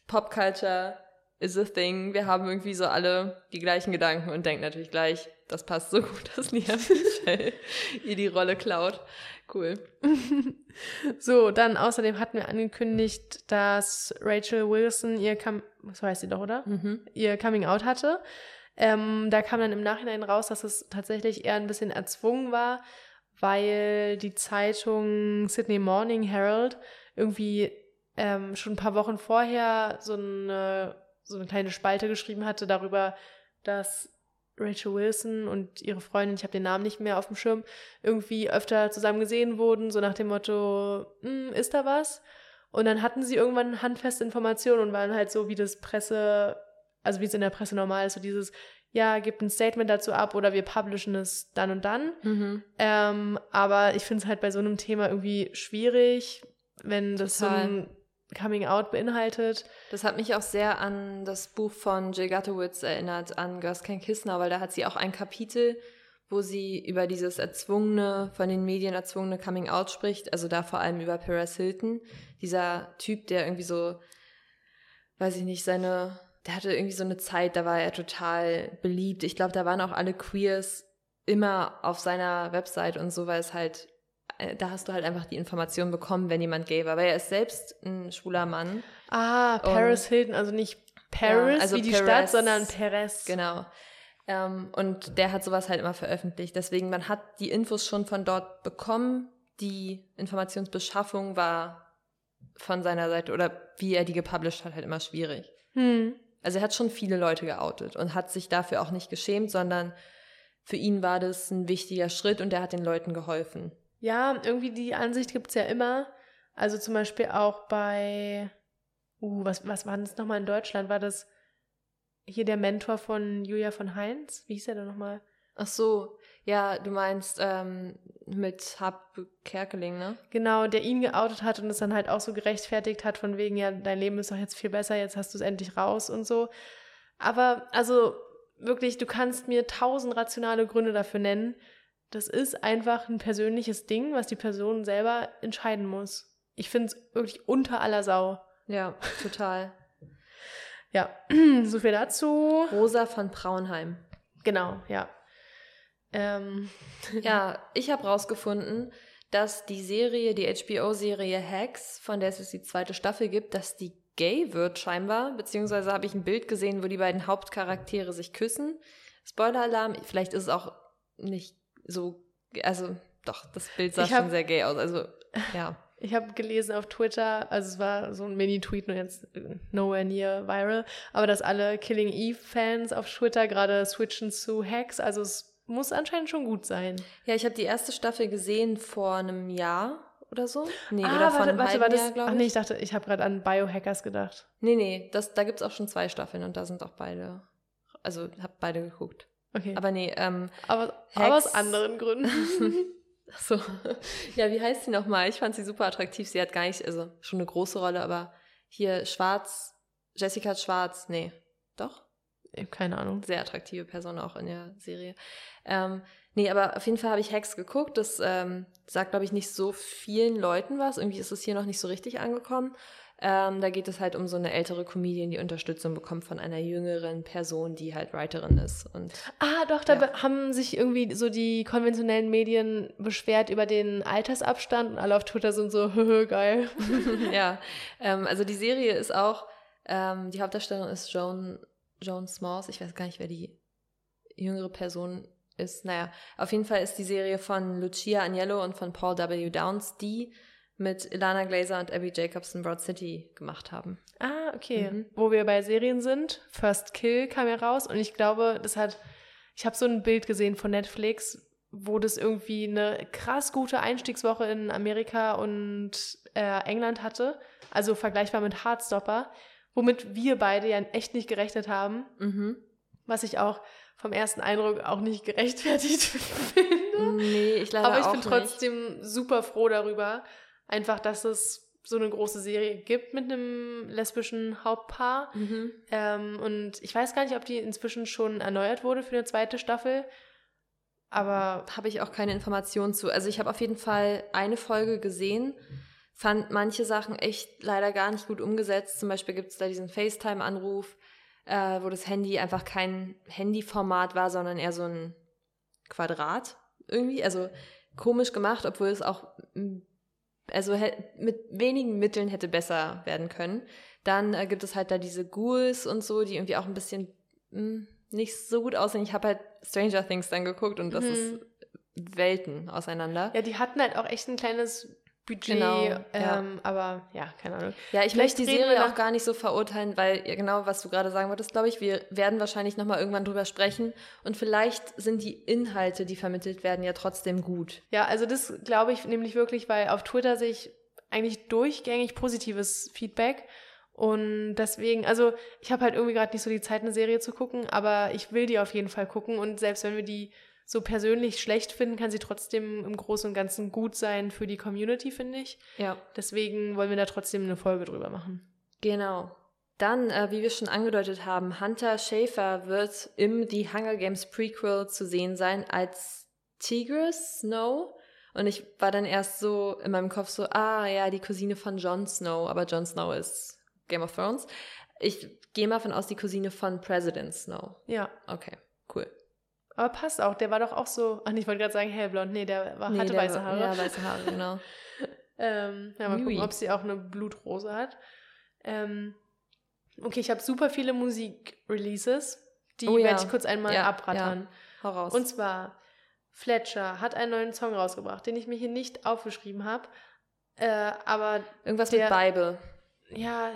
[SPEAKER 1] Pop Culture is a thing. Wir haben irgendwie so alle die gleichen Gedanken und denken natürlich gleich, das passt so gut, dass Lia Michelle ihr die Rolle klaut. Cool.
[SPEAKER 2] So, dann außerdem hatten wir angekündigt, dass Rachel Wilson ihr Come, so heißt sie doch, oder?
[SPEAKER 1] Mhm.
[SPEAKER 2] Ihr Coming Out hatte. Ähm, da kam dann im Nachhinein raus, dass es tatsächlich eher ein bisschen erzwungen war, weil die Zeitung Sydney Morning Herald irgendwie ähm, schon ein paar Wochen vorher so eine, so eine kleine Spalte geschrieben hatte darüber, dass Rachel Wilson und ihre Freundin, ich habe den Namen nicht mehr auf dem Schirm, irgendwie öfter zusammen gesehen wurden, so nach dem Motto, "Hm, ist da was? Und dann hatten sie irgendwann handfeste Informationen und waren halt so, wie das Presse, also wie es in der Presse normal ist, so dieses, ja, gibt ein Statement dazu ab oder wir publishen es dann und dann.
[SPEAKER 1] Mhm.
[SPEAKER 2] Ähm, aber ich finde es halt bei so einem Thema irgendwie schwierig, wenn das
[SPEAKER 1] Total.
[SPEAKER 2] so ein Coming Out beinhaltet.
[SPEAKER 1] Das hat mich auch sehr an das Buch von Jill Gatowitz erinnert, an Girls Can Kiss Now, weil da hat sie auch ein Kapitel, wo sie über dieses erzwungene, von den Medien erzwungene Coming Out spricht, also da vor allem über Perez Hilton, dieser Typ, der irgendwie so, weiß ich nicht, seine, der hatte irgendwie so eine Zeit, da war er total beliebt. Ich glaube, da waren auch alle Queers immer auf seiner Website und so, weil es halt, da hast du halt einfach die Information bekommen, wenn jemand gay war, weil er ist selbst ein schwuler Mann.
[SPEAKER 2] Ah, Paris Hilton, also nicht Paris
[SPEAKER 1] Ja, also
[SPEAKER 2] wie die
[SPEAKER 1] Perez,
[SPEAKER 2] Stadt, sondern Perez.
[SPEAKER 1] Genau. Ähm, und der hat sowas halt immer veröffentlicht. Deswegen, man hat die Infos schon von dort bekommen. Die Informationsbeschaffung war von seiner Seite oder wie er die gepublished hat, halt immer schwierig.
[SPEAKER 2] Hm.
[SPEAKER 1] Also er hat schon viele Leute geoutet und hat sich dafür auch nicht geschämt, sondern für ihn war das ein wichtiger Schritt und er hat den Leuten geholfen.
[SPEAKER 2] Ja, irgendwie die Ansicht gibt es ja immer. Also zum Beispiel auch bei, uh, was, was war das nochmal in Deutschland? War das hier der Mentor von Julia von Heinz? Wie hieß er da nochmal?
[SPEAKER 1] Ach so, ja, du meinst ähm, mit Hab Kerkeling, ne?
[SPEAKER 2] Genau, der ihn geoutet hat und es dann halt auch so gerechtfertigt hat, von wegen, ja, dein Leben ist doch jetzt viel besser, jetzt hast du es endlich raus und so. Aber, also, wirklich, du kannst mir tausend rationale Gründe dafür nennen. Das ist einfach ein persönliches Ding, was die Person selber entscheiden muss. Ich finde es wirklich unter aller Sau.
[SPEAKER 1] Ja, total.
[SPEAKER 2] Ja, so viel dazu.
[SPEAKER 1] Rosa von Braunheim.
[SPEAKER 2] Genau, ja. Ähm,
[SPEAKER 1] Ja, ich habe rausgefunden, dass die Serie, die HBO-Serie Hacks, von der es jetzt die zweite Staffel gibt, dass die gay wird scheinbar, beziehungsweise habe ich ein Bild gesehen, wo die beiden Hauptcharaktere sich küssen. Spoiler-Alarm, vielleicht ist es auch nicht so, also doch, das Bild sah
[SPEAKER 2] hab-
[SPEAKER 1] schon sehr gay aus, also ja.
[SPEAKER 2] Ich habe gelesen auf Twitter, also es war so ein Mini-Tweet, nur jetzt nowhere near viral, aber dass alle Killing Eve-Fans auf Twitter gerade switchen zu Hacks, also es muss anscheinend schon gut sein.
[SPEAKER 1] Ja, ich habe die erste Staffel gesehen vor einem Jahr oder so. Nee,
[SPEAKER 2] ah,
[SPEAKER 1] oder
[SPEAKER 2] warte, warte, war
[SPEAKER 1] Jahr,
[SPEAKER 2] das, ach
[SPEAKER 1] ich.
[SPEAKER 2] nee, ich dachte, ich habe gerade an Biohackers gedacht.
[SPEAKER 1] Nee, nee, das, da gibt es auch schon zwei Staffeln und da sind auch beide, also hab beide geguckt.
[SPEAKER 2] Okay,
[SPEAKER 1] Aber nee, ähm,
[SPEAKER 2] aber, aber aus anderen Gründen.
[SPEAKER 1] Ach so. Ja, wie heißt sie nochmal? Ich fand sie super attraktiv. Sie hat gar nicht, also schon eine große Rolle, aber hier Schwarz, Jessica Schwarz, nee, doch?
[SPEAKER 2] keine Ahnung.
[SPEAKER 1] Sehr attraktive Person auch in der Serie. Ähm, nee, aber auf jeden Fall habe ich Hacks geguckt. Das ähm, sagt, glaube ich, nicht so vielen Leuten was. Irgendwie ist es hier noch nicht so richtig angekommen. Ähm, da geht es halt um so eine ältere Comedian, die Unterstützung bekommt von einer jüngeren Person, die halt Writerin ist. Und
[SPEAKER 2] Ah, doch, da
[SPEAKER 1] Ja.
[SPEAKER 2] be- haben sich irgendwie so die konventionellen Medien beschwert über den Altersabstand und alle auf Twitter sind so, geil.
[SPEAKER 1] ja, ähm, also die Serie ist auch, ähm, die Hauptdarstellerin ist Joan, Joan Smalls. Ich weiß gar nicht, wer die jüngere Person ist. Naja, auf jeden Fall ist die Serie von Lucia Agnello und von Paul W. Downs, die mit Ilana Glazer und Abby Jacobson Broad City gemacht haben.
[SPEAKER 2] Ah, okay.
[SPEAKER 1] Mhm.
[SPEAKER 2] Wo wir bei Serien sind, First Kill kam ja raus und ich glaube, das hat, ich habe so ein Bild gesehen von Netflix, wo das irgendwie eine krass gute Einstiegswoche in Amerika und äh, England hatte. Also vergleichbar mit Heartstopper, womit wir beide ja echt nicht gerechnet haben.
[SPEAKER 1] Mhm.
[SPEAKER 2] Was ich auch vom ersten Eindruck auch nicht gerechtfertigt finde.
[SPEAKER 1] Nee, ich leider
[SPEAKER 2] Aber ich bin
[SPEAKER 1] nicht.
[SPEAKER 2] trotzdem super froh darüber, einfach, dass es so eine große Serie gibt mit einem lesbischen Hauptpaar.
[SPEAKER 1] Mhm.
[SPEAKER 2] Ähm, und ich weiß gar nicht, ob die inzwischen schon erneuert wurde für eine zweite Staffel. Aber
[SPEAKER 1] habe ich auch keine Informationen zu. Also ich habe auf jeden Fall eine Folge gesehen, fand manche Sachen echt leider gar nicht gut umgesetzt. Zum Beispiel gibt es da diesen FaceTime-Anruf, äh, wo das Handy einfach kein Handyformat war, sondern eher so ein Quadrat irgendwie. Also komisch gemacht, obwohl es auch mm, also mit wenigen Mitteln hätte besser werden können. Dann äh, gibt es halt da diese Ghouls und so, die irgendwie auch ein bisschen mh, nicht so gut aussehen. Ich habe halt Stranger Things dann geguckt und das
[SPEAKER 2] Mhm.
[SPEAKER 1] ist Welten auseinander.
[SPEAKER 2] ja, die hatten halt auch echt ein kleines Budget.
[SPEAKER 1] Genau, ja.
[SPEAKER 2] ähm, Aber ja, keine Ahnung.
[SPEAKER 1] Ja, ich
[SPEAKER 2] Vielleicht
[SPEAKER 1] möchte die Serie auch gar nicht so verurteilen, weil ja, genau, was du gerade sagen wolltest, glaube ich, wir werden wahrscheinlich nochmal irgendwann drüber sprechen und vielleicht sind die Inhalte, die vermittelt werden, ja trotzdem gut.
[SPEAKER 2] Ja, also das glaube ich nämlich wirklich, weil auf Twitter sehe ich eigentlich durchgängig positives Feedback. Und deswegen, also ich habe halt irgendwie gerade nicht so die Zeit, eine Serie zu gucken, aber ich will die auf jeden Fall gucken. Und selbst wenn wir die so persönlich schlecht finden, kann sie trotzdem im Großen und Ganzen gut sein für die Community, finde ich.
[SPEAKER 1] Ja.
[SPEAKER 2] Deswegen wollen wir da trotzdem eine Folge drüber machen.
[SPEAKER 1] Genau. Dann, äh, wie wir schon angedeutet haben, Hunter Schafer wird im The Hunger Games Prequel zu sehen sein als Tigris Snow. Und ich war dann erst so in meinem Kopf so, ah ja, die Cousine von Jon Snow, aber Jon Snow ist Game of Thrones. Ich gehe mal von aus, die Cousine von President Snow.
[SPEAKER 2] Ja,
[SPEAKER 1] Okay.
[SPEAKER 2] Aber passt auch. Der war doch auch so, ach, ich wollte gerade sagen hellblond. Nee, der war,
[SPEAKER 1] Nee,
[SPEAKER 2] hatte
[SPEAKER 1] der
[SPEAKER 2] weiße Haare.
[SPEAKER 1] Ja, weiße Haare, genau.
[SPEAKER 2] Ähm, ja, mal
[SPEAKER 1] Oui,
[SPEAKER 2] gucken, ob sie auch eine Blutrose hat. Ähm, okay, ich habe super viele Musik-Releases. Die
[SPEAKER 1] Oh ja.
[SPEAKER 2] werde ich kurz einmal
[SPEAKER 1] Ja,
[SPEAKER 2] abrattern.
[SPEAKER 1] Hau raus.
[SPEAKER 2] Und zwar, Fletcher hat einen neuen Song rausgebracht, den ich mir hier nicht aufgeschrieben habe. Äh, aber
[SPEAKER 1] Irgendwas
[SPEAKER 2] der-
[SPEAKER 1] mit Bible.
[SPEAKER 2] ja,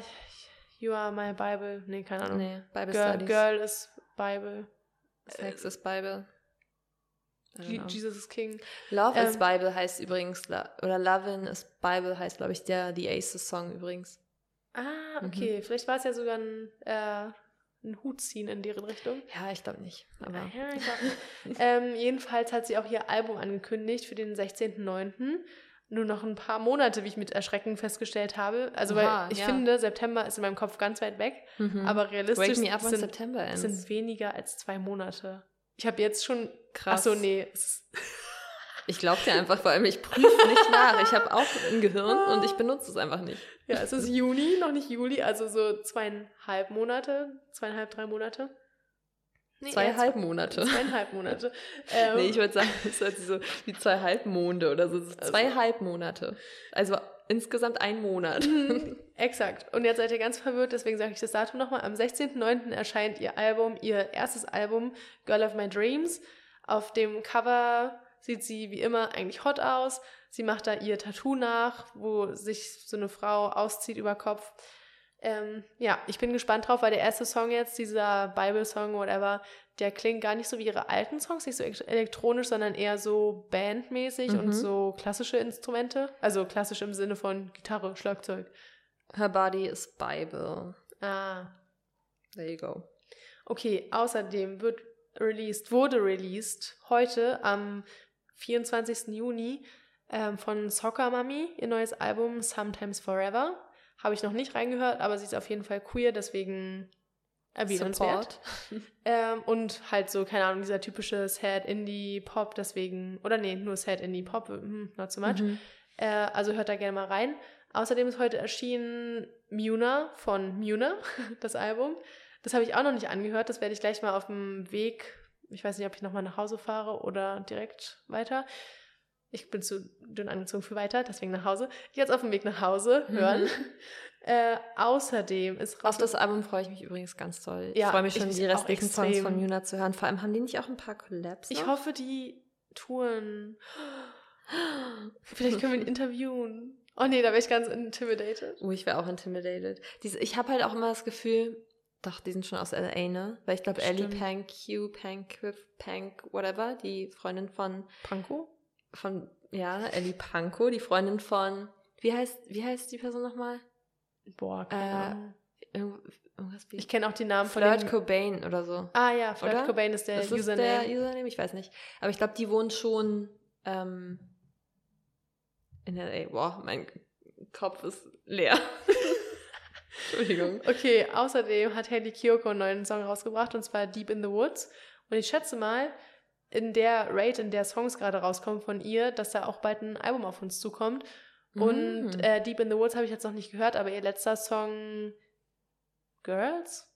[SPEAKER 2] You are my Bible. Nee, keine Ahnung.
[SPEAKER 1] Nee, Bible
[SPEAKER 2] Girl,
[SPEAKER 1] Studies.
[SPEAKER 2] Girl is Bible.
[SPEAKER 1] Sex is Bible.
[SPEAKER 2] Jesus is King.
[SPEAKER 1] Love is
[SPEAKER 2] Ähm,
[SPEAKER 1] Bible heißt übrigens, oder Lovin' is Bible heißt, glaube ich, der The Aces Song übrigens.
[SPEAKER 2] Ah,
[SPEAKER 1] Mhm.
[SPEAKER 2] okay. Vielleicht war es ja sogar ein, äh, ein Hut ziehen in deren Richtung.
[SPEAKER 1] Ja, ich glaube nicht. Aber
[SPEAKER 2] Ja, ich glaub nicht. ähm, jedenfalls hat sie auch ihr Album angekündigt für den 16.09. Nur noch ein paar Monate, wie ich mit Erschrecken festgestellt habe. Also,
[SPEAKER 1] Oha,
[SPEAKER 2] weil ich
[SPEAKER 1] ja.
[SPEAKER 2] finde, September ist in meinem Kopf ganz weit weg.
[SPEAKER 1] Mhm.
[SPEAKER 2] Aber realistisch sind, sind weniger als zwei Monate. Ich habe jetzt schon.
[SPEAKER 1] Krass.
[SPEAKER 2] Achso, nee.
[SPEAKER 1] Ich glaube dir einfach, vor allem ich prüfe nicht nach. Ich habe auch ein Gehirn und ich benutze es einfach nicht.
[SPEAKER 2] Ja, es ist Juni, noch nicht Juli, also so zweieinhalb Monate, zweieinhalb, drei Monate. Nee,
[SPEAKER 1] Zweieinhalb
[SPEAKER 2] zwei-
[SPEAKER 1] Monate.
[SPEAKER 2] Zweieinhalb Monate. Ähm,
[SPEAKER 1] Nee, ich würde sagen, es ist halt so wie zwei Halbmonde oder so. Es ist Zwei
[SPEAKER 2] Also-
[SPEAKER 1] Halbmonate. Also insgesamt ein Monat.
[SPEAKER 2] Mhm, Exakt. Und jetzt seid ihr ganz verwirrt, deswegen sage ich das Datum nochmal. Am 16.09. erscheint ihr Album, ihr erstes Album, Girl of My Dreams. Auf dem Cover sieht sie wie immer eigentlich hot aus. Sie macht da ihr Tattoo nach, wo sich so eine Frau auszieht über Kopf. Ähm, ja, ich bin gespannt drauf, weil der erste Song jetzt, dieser Bible-Song, whatever, der klingt gar nicht so wie ihre alten Songs, nicht so elekt- elektronisch, sondern eher so bandmäßig und
[SPEAKER 1] Mhm.
[SPEAKER 2] so klassische Instrumente. Also klassisch im Sinne von Gitarre, Schlagzeug.
[SPEAKER 1] Her body is Bible.
[SPEAKER 2] Ah,
[SPEAKER 1] There you go.
[SPEAKER 2] okay. Außerdem wird released, wurde released heute am 24. Juni ähm, von Soccer Mami ihr neues Album Sometimes Forever. Habe ich noch nicht reingehört, aber sie ist auf jeden Fall queer, deswegen erwähnenswert. Ähm, und halt so, keine Ahnung, dieser typische Sad Indie Pop, deswegen, oder nee, nur Sad Indie Pop, hm, not so much.
[SPEAKER 1] Mhm.
[SPEAKER 2] Äh, also hört da gerne mal rein. Außerdem ist heute erschienen Muna von Muna, das Album. Das habe ich auch noch nicht angehört. Das werde ich gleich mal auf dem Weg. Ich weiß nicht, ob ich nochmal nach Hause fahre oder direkt weiter. Ich bin zu dünn angezogen für weiter, deswegen nach Hause. Jetzt auf dem Weg nach Hause hören.
[SPEAKER 1] Mhm.
[SPEAKER 2] Äh, außerdem ist
[SPEAKER 1] Auf das Album freue ich mich übrigens ganz toll.
[SPEAKER 2] Ja,
[SPEAKER 1] ich freue mich
[SPEAKER 2] ich
[SPEAKER 1] schon, die restlichen Songs von Yuna zu hören. Vor allem haben die nicht auch ein paar Collabs.
[SPEAKER 2] Ich hoffe, die Touren. Vielleicht können wir ihn interviewen. Oh nee, da wäre ich ganz intimidated.
[SPEAKER 1] Oh, ich wäre auch intimidated. Diese, ich habe halt auch immer das Gefühl, doch, die sind schon aus LA, ne? Weil ich glaube, Ellie. Pank, Q, Pank, Pank, whatever, die Freundin von,
[SPEAKER 2] Panko?
[SPEAKER 1] Von, ja, Ellie Panko, die Freundin von, wie heißt, wie heißt die Person nochmal?
[SPEAKER 2] Boah, keine
[SPEAKER 1] Äh, Irgendwas wie
[SPEAKER 2] Ich kenne auch die Namen von
[SPEAKER 1] Flirt. Cobain oder so.
[SPEAKER 2] Ah ja, Flirt
[SPEAKER 1] Oder?
[SPEAKER 2] Cobain ist der
[SPEAKER 1] ist das
[SPEAKER 2] Username.
[SPEAKER 1] der Username? Ich weiß nicht. Aber ich glaube, die wohnen schon ähm, in L.A. Boah, mein Kopf ist leer. Entschuldigung.
[SPEAKER 2] Okay, außerdem hat Hayley Kiyoko einen neuen Song rausgebracht und zwar Deep in the Woods. Und ich schätze mal, in der Rate, in der Songs gerade rauskommen von ihr, dass da auch bald ein Album auf uns zukommt. Und
[SPEAKER 1] Mm.
[SPEAKER 2] äh, Deep in the Woods habe ich jetzt noch nicht gehört, aber ihr letzter Song Girls?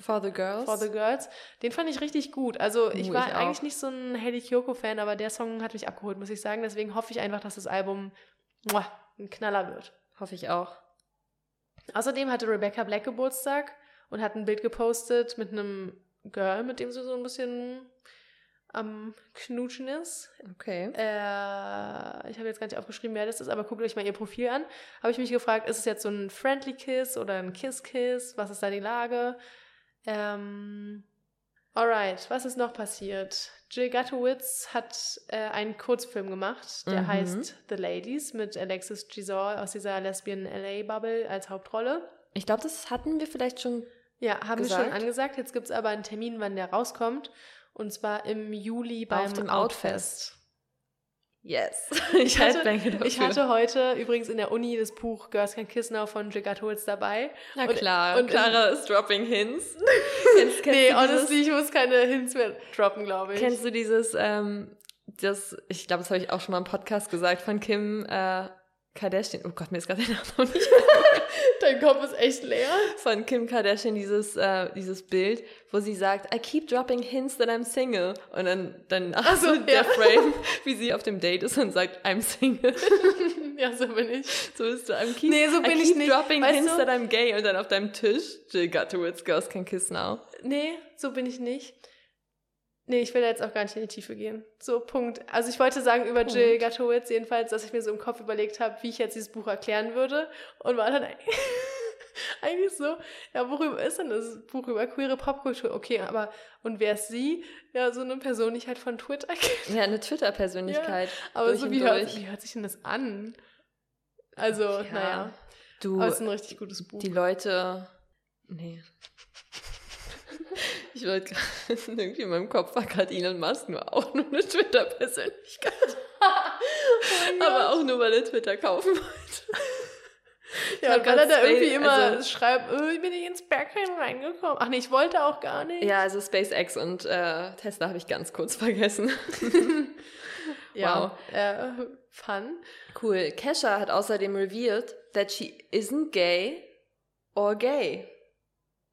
[SPEAKER 1] For the Girls.
[SPEAKER 2] For the Girls, den fand ich richtig gut. Also ich
[SPEAKER 1] Uh,
[SPEAKER 2] war
[SPEAKER 1] ich
[SPEAKER 2] eigentlich nicht so ein Hayley Kiyoko-Fan, aber der Song hat mich abgeholt, muss ich sagen. Deswegen hoffe ich einfach, dass das Album muah, ein Knaller wird.
[SPEAKER 1] Hoffe ich auch.
[SPEAKER 2] Außerdem hatte Rebecca Black Geburtstag und hat ein Bild gepostet mit einem Girl, mit dem sie so ein bisschen am Knutschen ist.
[SPEAKER 1] Okay.
[SPEAKER 2] Äh, ich habe jetzt gar nicht aufgeschrieben, wer das ist, aber guckt euch mal ihr Profil an. Habe ich mich gefragt, ist es jetzt so ein Friendly Kiss oder ein Kiss-Kiss? Was ist da die Lage? Ähm, alright, was ist noch passiert? Jill Gatowitz hat äh, einen Kurzfilm gemacht, der
[SPEAKER 1] Mhm.
[SPEAKER 2] heißt The Ladies mit Alexis Giselle aus dieser Lesbian LA-Bubble als Hauptrolle.
[SPEAKER 1] Ich glaube, das hatten wir vielleicht schon.
[SPEAKER 2] Ja, haben wir schon
[SPEAKER 1] Gesagt.
[SPEAKER 2] angesagt. Jetzt gibt es aber einen Termin, wann der rauskommt. Und zwar im Juli beim
[SPEAKER 1] Auf dem
[SPEAKER 2] Outfest.
[SPEAKER 1] Yes.
[SPEAKER 2] Ich hatte, ich hatte heute übrigens in der Uni das Buch Girls Can Kiss Now von Jill Gatowitz dabei.
[SPEAKER 1] Na
[SPEAKER 2] und-
[SPEAKER 1] klar.
[SPEAKER 2] und
[SPEAKER 1] Clara ist dropping Hints. kennst, kennst
[SPEAKER 2] nee, honestly, ich muss keine Hints mehr droppen, glaube ich.
[SPEAKER 1] Kennst du dieses, ähm, das, ich glaube, das habe ich auch schon mal im Podcast gesagt, von Kim äh, Kardashian. Oh Gott, mir ist gerade der Name noch nicht.
[SPEAKER 2] Dein Kopf ist echt leer.
[SPEAKER 1] Von Kim Kardashian dieses, äh, dieses Bild, wo sie sagt, I keep dropping hints that I'm single. Und dann, dann ach
[SPEAKER 2] so,
[SPEAKER 1] der
[SPEAKER 2] ja.
[SPEAKER 1] Frame, wie sie auf dem Date ist und sagt, I'm single.
[SPEAKER 2] ja, so bin ich.
[SPEAKER 1] So bist du. I'm keep,
[SPEAKER 2] Nee, so bin
[SPEAKER 1] I
[SPEAKER 2] ich
[SPEAKER 1] keep
[SPEAKER 2] nicht.
[SPEAKER 1] dropping
[SPEAKER 2] Weißt
[SPEAKER 1] hints
[SPEAKER 2] du?
[SPEAKER 1] that I'm gay. Und dann auf deinem Tisch, Jill Gutowitz, Girls Can Kiss Now.
[SPEAKER 2] Nee, so bin ich nicht. Nee, ich will da jetzt auch gar nicht in die Tiefe gehen. So, Punkt. Also ich wollte sagen über
[SPEAKER 1] Punkt.
[SPEAKER 2] Jill Gatowitz jedenfalls, dass ich mir so im Kopf überlegt habe, wie ich jetzt dieses Buch erklären würde. Und war dann eigentlich so, ja, worüber ist denn das Buch über queere Popkultur? Okay, aber und wer ist sie? Ja, so eine Person, die ich halt von Twitter kenne.
[SPEAKER 1] Ja, eine Twitter-Persönlichkeit.
[SPEAKER 2] Aber
[SPEAKER 1] Durch
[SPEAKER 2] so wie hört, wie hört sich denn das an? Also, naja.
[SPEAKER 1] Du,
[SPEAKER 2] Aber es ist ein richtig gutes Buch.
[SPEAKER 1] die Leute. Nee. Ich wollte gerade, irgendwie in meinem Kopf war gerade Elon Musk nur auch nur eine Twitter-Persönlichkeit.
[SPEAKER 2] Oh
[SPEAKER 1] Aber auch nur, weil er Twitter kaufen wollte.
[SPEAKER 2] Ja, weil er da irgendwie immer
[SPEAKER 1] also-
[SPEAKER 2] schreibt, oh, ich bin nicht ins Bergheim reingekommen. Ach nee, ich wollte auch gar nicht.
[SPEAKER 1] Ja, also SpaceX und äh, Tesla habe ich ganz kurz vergessen.
[SPEAKER 2] ja. Äh, fun.
[SPEAKER 1] Cool. Kesha hat außerdem revealed that she isn't gay or gay.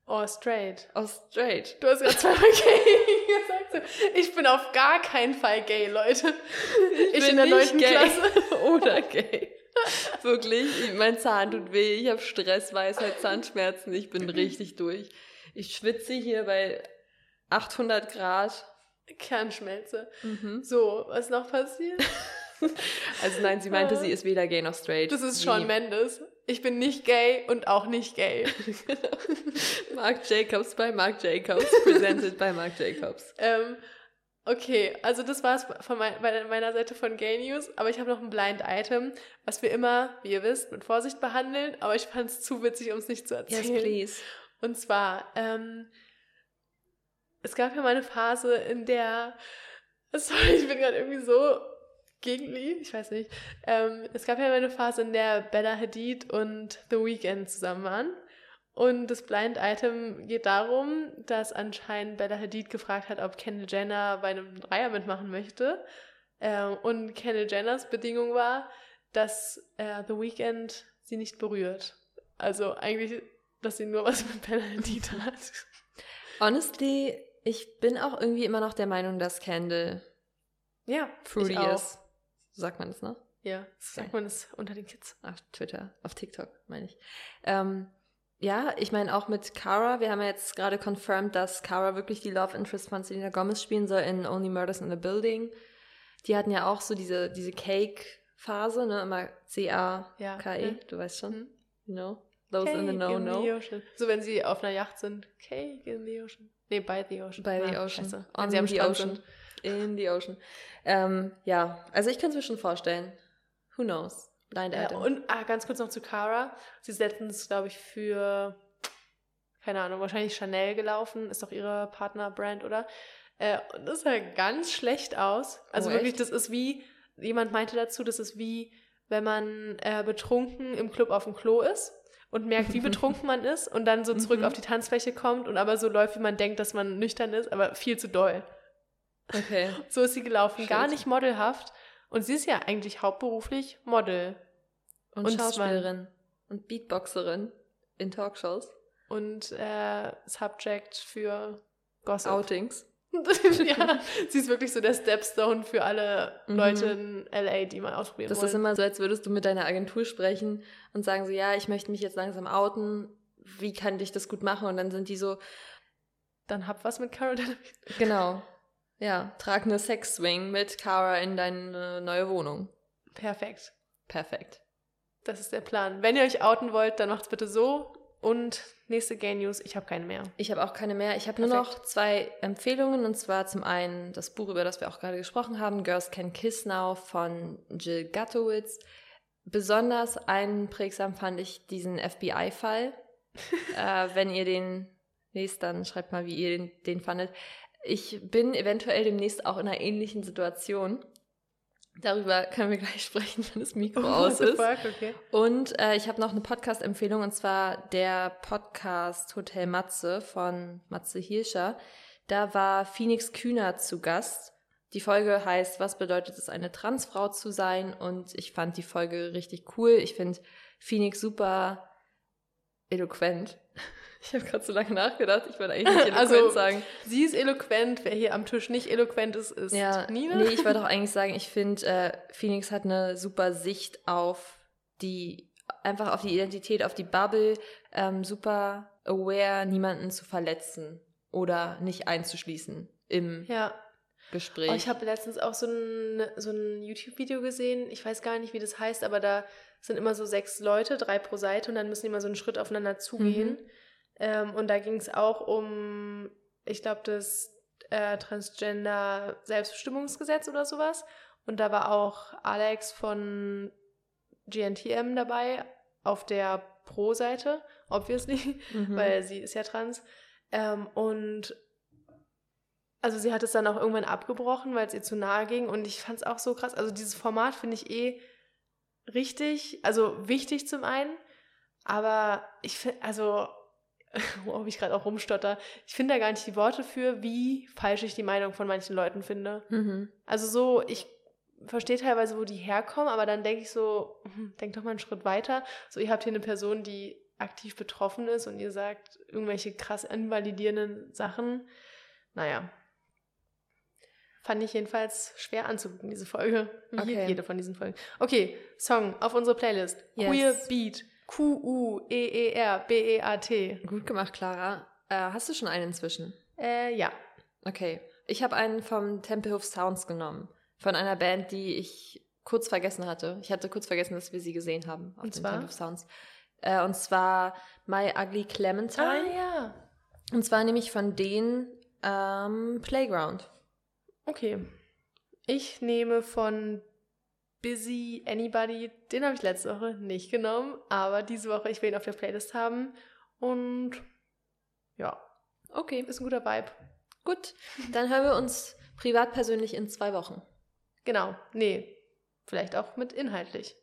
[SPEAKER 2] Or straight.
[SPEAKER 1] Or straight.
[SPEAKER 2] Du hast ja zweimal gay gesagt. Ich bin auf gar keinen Fall gay, Leute. Ich, in der
[SPEAKER 1] nicht
[SPEAKER 2] neunten Klasse.
[SPEAKER 1] oder gay. Wirklich, ich- mein Zahn tut weh, ich habe Stress, Weisheit, Zahnschmerzen, ich bin richtig durch. Ich schwitze hier bei 800 Grad.
[SPEAKER 2] Kernschmelze.
[SPEAKER 1] Mhm.
[SPEAKER 2] So, was noch passiert?
[SPEAKER 1] Also nein, sie meinte, sie ist weder gay noch straight.
[SPEAKER 2] Das ist Shawn Mendes. Ich bin nicht gay und auch nicht gay.
[SPEAKER 1] Marc Jacobs bei Marc Jacobs, presented by Marc Jacobs.
[SPEAKER 2] Ähm, okay, also das war's von mein, meiner Seite von Gay News, aber ich habe noch ein Blind Item, was wir immer, wie ihr wisst, mit Vorsicht behandeln, aber ich fand es zu witzig, um es nicht zu
[SPEAKER 1] Yes,
[SPEAKER 2] erzählen.
[SPEAKER 1] please.
[SPEAKER 2] Und zwar, ähm, es gab ja mal eine Phase, in der, sorry, ich bin gerade irgendwie so gegen Lee, ich weiß nicht. Ähm, es gab ja mal eine Phase, in der Bella Hadid und The Weeknd zusammen waren. Und das Blind Item geht darum, dass anscheinend Bella Hadid gefragt hat, ob Kendall Jenner bei einem Dreier mitmachen möchte. Ähm, und Kendall Jenners Bedingung war, dass äh, The Weeknd sie nicht berührt. Also eigentlich, dass sie nur was mit Bella Hadid hat.
[SPEAKER 1] Honestly, ich bin auch irgendwie immer noch der Meinung, dass Candle
[SPEAKER 2] Ja,
[SPEAKER 1] fruity
[SPEAKER 2] ich auch.
[SPEAKER 1] ist. So sagt man das, ne?
[SPEAKER 2] Ja, sagt man es unter den Kids.
[SPEAKER 1] Auf Twitter, auf TikTok, meine ich. Ähm, ja, ich meine auch mit Cara, wir haben ja jetzt gerade confirmed, dass Cara wirklich die Love Interest von Selena Gomez spielen soll in Only Murders in the Building. Die hatten ja auch so diese, diese Cake-Phase, ne? Immer C-A-K-E,
[SPEAKER 2] Ja.
[SPEAKER 1] du weißt schon.
[SPEAKER 2] Mhm.
[SPEAKER 1] You know? Those in the
[SPEAKER 2] Cake in
[SPEAKER 1] know-know.
[SPEAKER 2] the ocean. So, wenn sie auf einer Yacht sind. Cake in the ocean. Nee, by the ocean.
[SPEAKER 1] By the
[SPEAKER 2] Ah,
[SPEAKER 1] ocean.
[SPEAKER 2] scheiße.
[SPEAKER 1] On the ocean.
[SPEAKER 2] sind.
[SPEAKER 1] In the ocean. Ähm, ja, also ich kann es mir schon vorstellen. Who knows? Blind
[SPEAKER 2] Ja,
[SPEAKER 1] Item.
[SPEAKER 2] und ah, ganz kurz noch zu Cara. Sie ist letztens, glaube ich, für, keine Ahnung, wahrscheinlich Chanel gelaufen. Ist doch ihre Partnerbrand, oder? Äh, und das sah ganz schlecht aus. Also
[SPEAKER 1] Oh,
[SPEAKER 2] wirklich,
[SPEAKER 1] echt?
[SPEAKER 2] das ist wie, jemand meinte dazu, das ist wie, wenn man äh, betrunken im Club auf dem Klo ist und merkt, wie betrunken man ist und dann so zurück
[SPEAKER 1] Mhm.
[SPEAKER 2] auf die Tanzfläche kommt und aber so läuft, wie man denkt, dass man nüchtern ist, aber viel zu doll.
[SPEAKER 1] Okay.
[SPEAKER 2] So ist sie gelaufen,
[SPEAKER 1] Shit.
[SPEAKER 2] gar nicht modelhaft. Und sie ist ja eigentlich hauptberuflich Model.
[SPEAKER 1] Und,
[SPEAKER 2] Und
[SPEAKER 1] Schauspielerin. Und Beatboxerin in Talkshows.
[SPEAKER 2] und äh, Subject für Gossip.
[SPEAKER 1] Outings.
[SPEAKER 2] ja, sie ist wirklich so der Stepstone für alle
[SPEAKER 1] Mhm.
[SPEAKER 2] Leute in LA, die mal ausprobieren
[SPEAKER 1] Das
[SPEAKER 2] wollen.
[SPEAKER 1] ist immer so, als würdest du mit deiner Agentur sprechen und sagen so, ja, ich möchte mich jetzt langsam outen. Wie kann ich das gut machen? Und dann sind die so,
[SPEAKER 2] Dann hab was mit Carol
[SPEAKER 1] genau, ja, trag eine Sex-Swing mit Cara in deine neue Wohnung.
[SPEAKER 2] Perfekt.
[SPEAKER 1] Perfekt.
[SPEAKER 2] Das ist der Plan. Wenn ihr euch outen wollt, dann macht's bitte so. Und nächste Gay News, ich habe keine mehr.
[SPEAKER 1] Ich habe auch keine mehr. Ich habe nur noch zwei Empfehlungen. Und zwar zum einen das Buch, über das wir auch gerade gesprochen haben, Girls Can Kiss Now von Jill Gatowitz. Besonders einprägsam fand ich diesen FBI-Fall. äh, wenn ihr den lest, dann schreibt mal, wie ihr den, den fandet. Ich bin eventuell demnächst auch in einer ähnlichen Situation. Darüber können wir gleich sprechen, wenn das Mikro aus
[SPEAKER 2] What the
[SPEAKER 1] ist.
[SPEAKER 2] fuck? Okay.
[SPEAKER 1] Und äh, ich habe noch eine Podcast-Empfehlung und zwar der Podcast Hotel Matze von Matze Hirscher. Da war Phoenix Kühner zu Gast. Die Folge heißt, was bedeutet es, eine Transfrau zu sein? Und ich fand die Folge richtig cool. Ich finde Phoenix super eloquent. Ich habe gerade so lange nachgedacht. Ich wollte eigentlich nicht eloquent
[SPEAKER 2] Also,
[SPEAKER 1] sagen.
[SPEAKER 2] Sie ist eloquent. Wer hier am Tisch nicht eloquent ist, ist
[SPEAKER 1] Ja,
[SPEAKER 2] Nina.
[SPEAKER 1] nee, ich wollte auch eigentlich sagen, ich finde, äh, Phoenix hat eine super Sicht auf die, einfach auf die Identität, auf die Bubble, ähm, super aware, niemanden zu verletzen oder nicht einzuschließen im
[SPEAKER 2] ja.
[SPEAKER 1] Gespräch.
[SPEAKER 2] Oh, ich habe letztens auch so ein, so ein YouTube-Video gesehen. Ich weiß gar nicht, wie das heißt, aber da sind immer so sechs Leute, drei pro Seite, und dann müssen die immer so einen Schritt aufeinander zugehen.
[SPEAKER 1] Mhm.
[SPEAKER 2] Ähm, und da ging es auch um, ich glaube, das äh, Transgender-Selbstbestimmungsgesetz oder sowas. Und da war auch Alex von GNTM dabei auf der Pro-Seite, obviously
[SPEAKER 1] Mhm.
[SPEAKER 2] weil sie ist ja trans. Ähm, und also sie hat es dann auch irgendwann abgebrochen, weil es ihr zu nahe ging. Und ich fand es auch so krass. Also dieses Format finde ich eh richtig, also wichtig zum einen. Aber ich finde, also, ob ich gerade auch rumstotter, ich finde da gar nicht die Worte für, wie falsch ich die Meinung von manchen Leuten finde.
[SPEAKER 1] Mhm.
[SPEAKER 2] Also so, ich verstehe teilweise, wo die herkommen, aber dann denke ich so, hm, denk doch mal einen Schritt weiter. So, ihr habt hier eine Person, die aktiv betroffen ist und ihr sagt irgendwelche krass invalidierenden Sachen. Naja. Fand ich jedenfalls schwer anzugucken, diese Folge. Wie
[SPEAKER 1] Okay.
[SPEAKER 2] jede von diesen Folgen. Okay, Song auf unsere Playlist.
[SPEAKER 1] Yes.
[SPEAKER 2] Queer Beat. Q-U-E-E-R-B-E-A-T.
[SPEAKER 1] Gut gemacht, Clara. Äh, hast du schon einen inzwischen?
[SPEAKER 2] Äh, ja.
[SPEAKER 1] Okay. Ich habe einen vom Tempelhof Sounds genommen. Von einer Band, die ich kurz vergessen hatte. Ich hatte kurz vergessen, dass wir sie gesehen haben auf
[SPEAKER 2] Und
[SPEAKER 1] dem
[SPEAKER 2] zwar?
[SPEAKER 1] Tempelhof Sounds. Äh, und zwar My Ugly Clementine.
[SPEAKER 2] Ah, ja.
[SPEAKER 1] Und zwar nämlich von denen ähm, Playground.
[SPEAKER 2] Okay. Ich nehme von Busy Anybody, den habe ich letzte Woche nicht genommen, aber diese Woche, ich will ihn auf der Playlist haben. Und ja,
[SPEAKER 1] Okay,
[SPEAKER 2] ist ein guter Vibe.
[SPEAKER 1] gut. Dann hören wir uns privat persönlich in zwei Wochen.
[SPEAKER 2] Genau. Nee, vielleicht auch mit inhaltlich.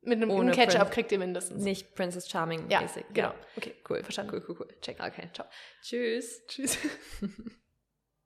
[SPEAKER 2] Mit einem
[SPEAKER 1] Ohne
[SPEAKER 2] einem Catch-up
[SPEAKER 1] Prin-
[SPEAKER 2] kriegt ihr mindestens.
[SPEAKER 1] Nicht Princess Charming
[SPEAKER 2] ja, genau.
[SPEAKER 1] Ja.
[SPEAKER 2] Okay,
[SPEAKER 1] Cool.
[SPEAKER 2] Verstanden.
[SPEAKER 1] Cool, cool, cool.
[SPEAKER 2] Check.
[SPEAKER 1] Okay.
[SPEAKER 2] Ciao.
[SPEAKER 1] Tschüss.
[SPEAKER 2] Tschüss.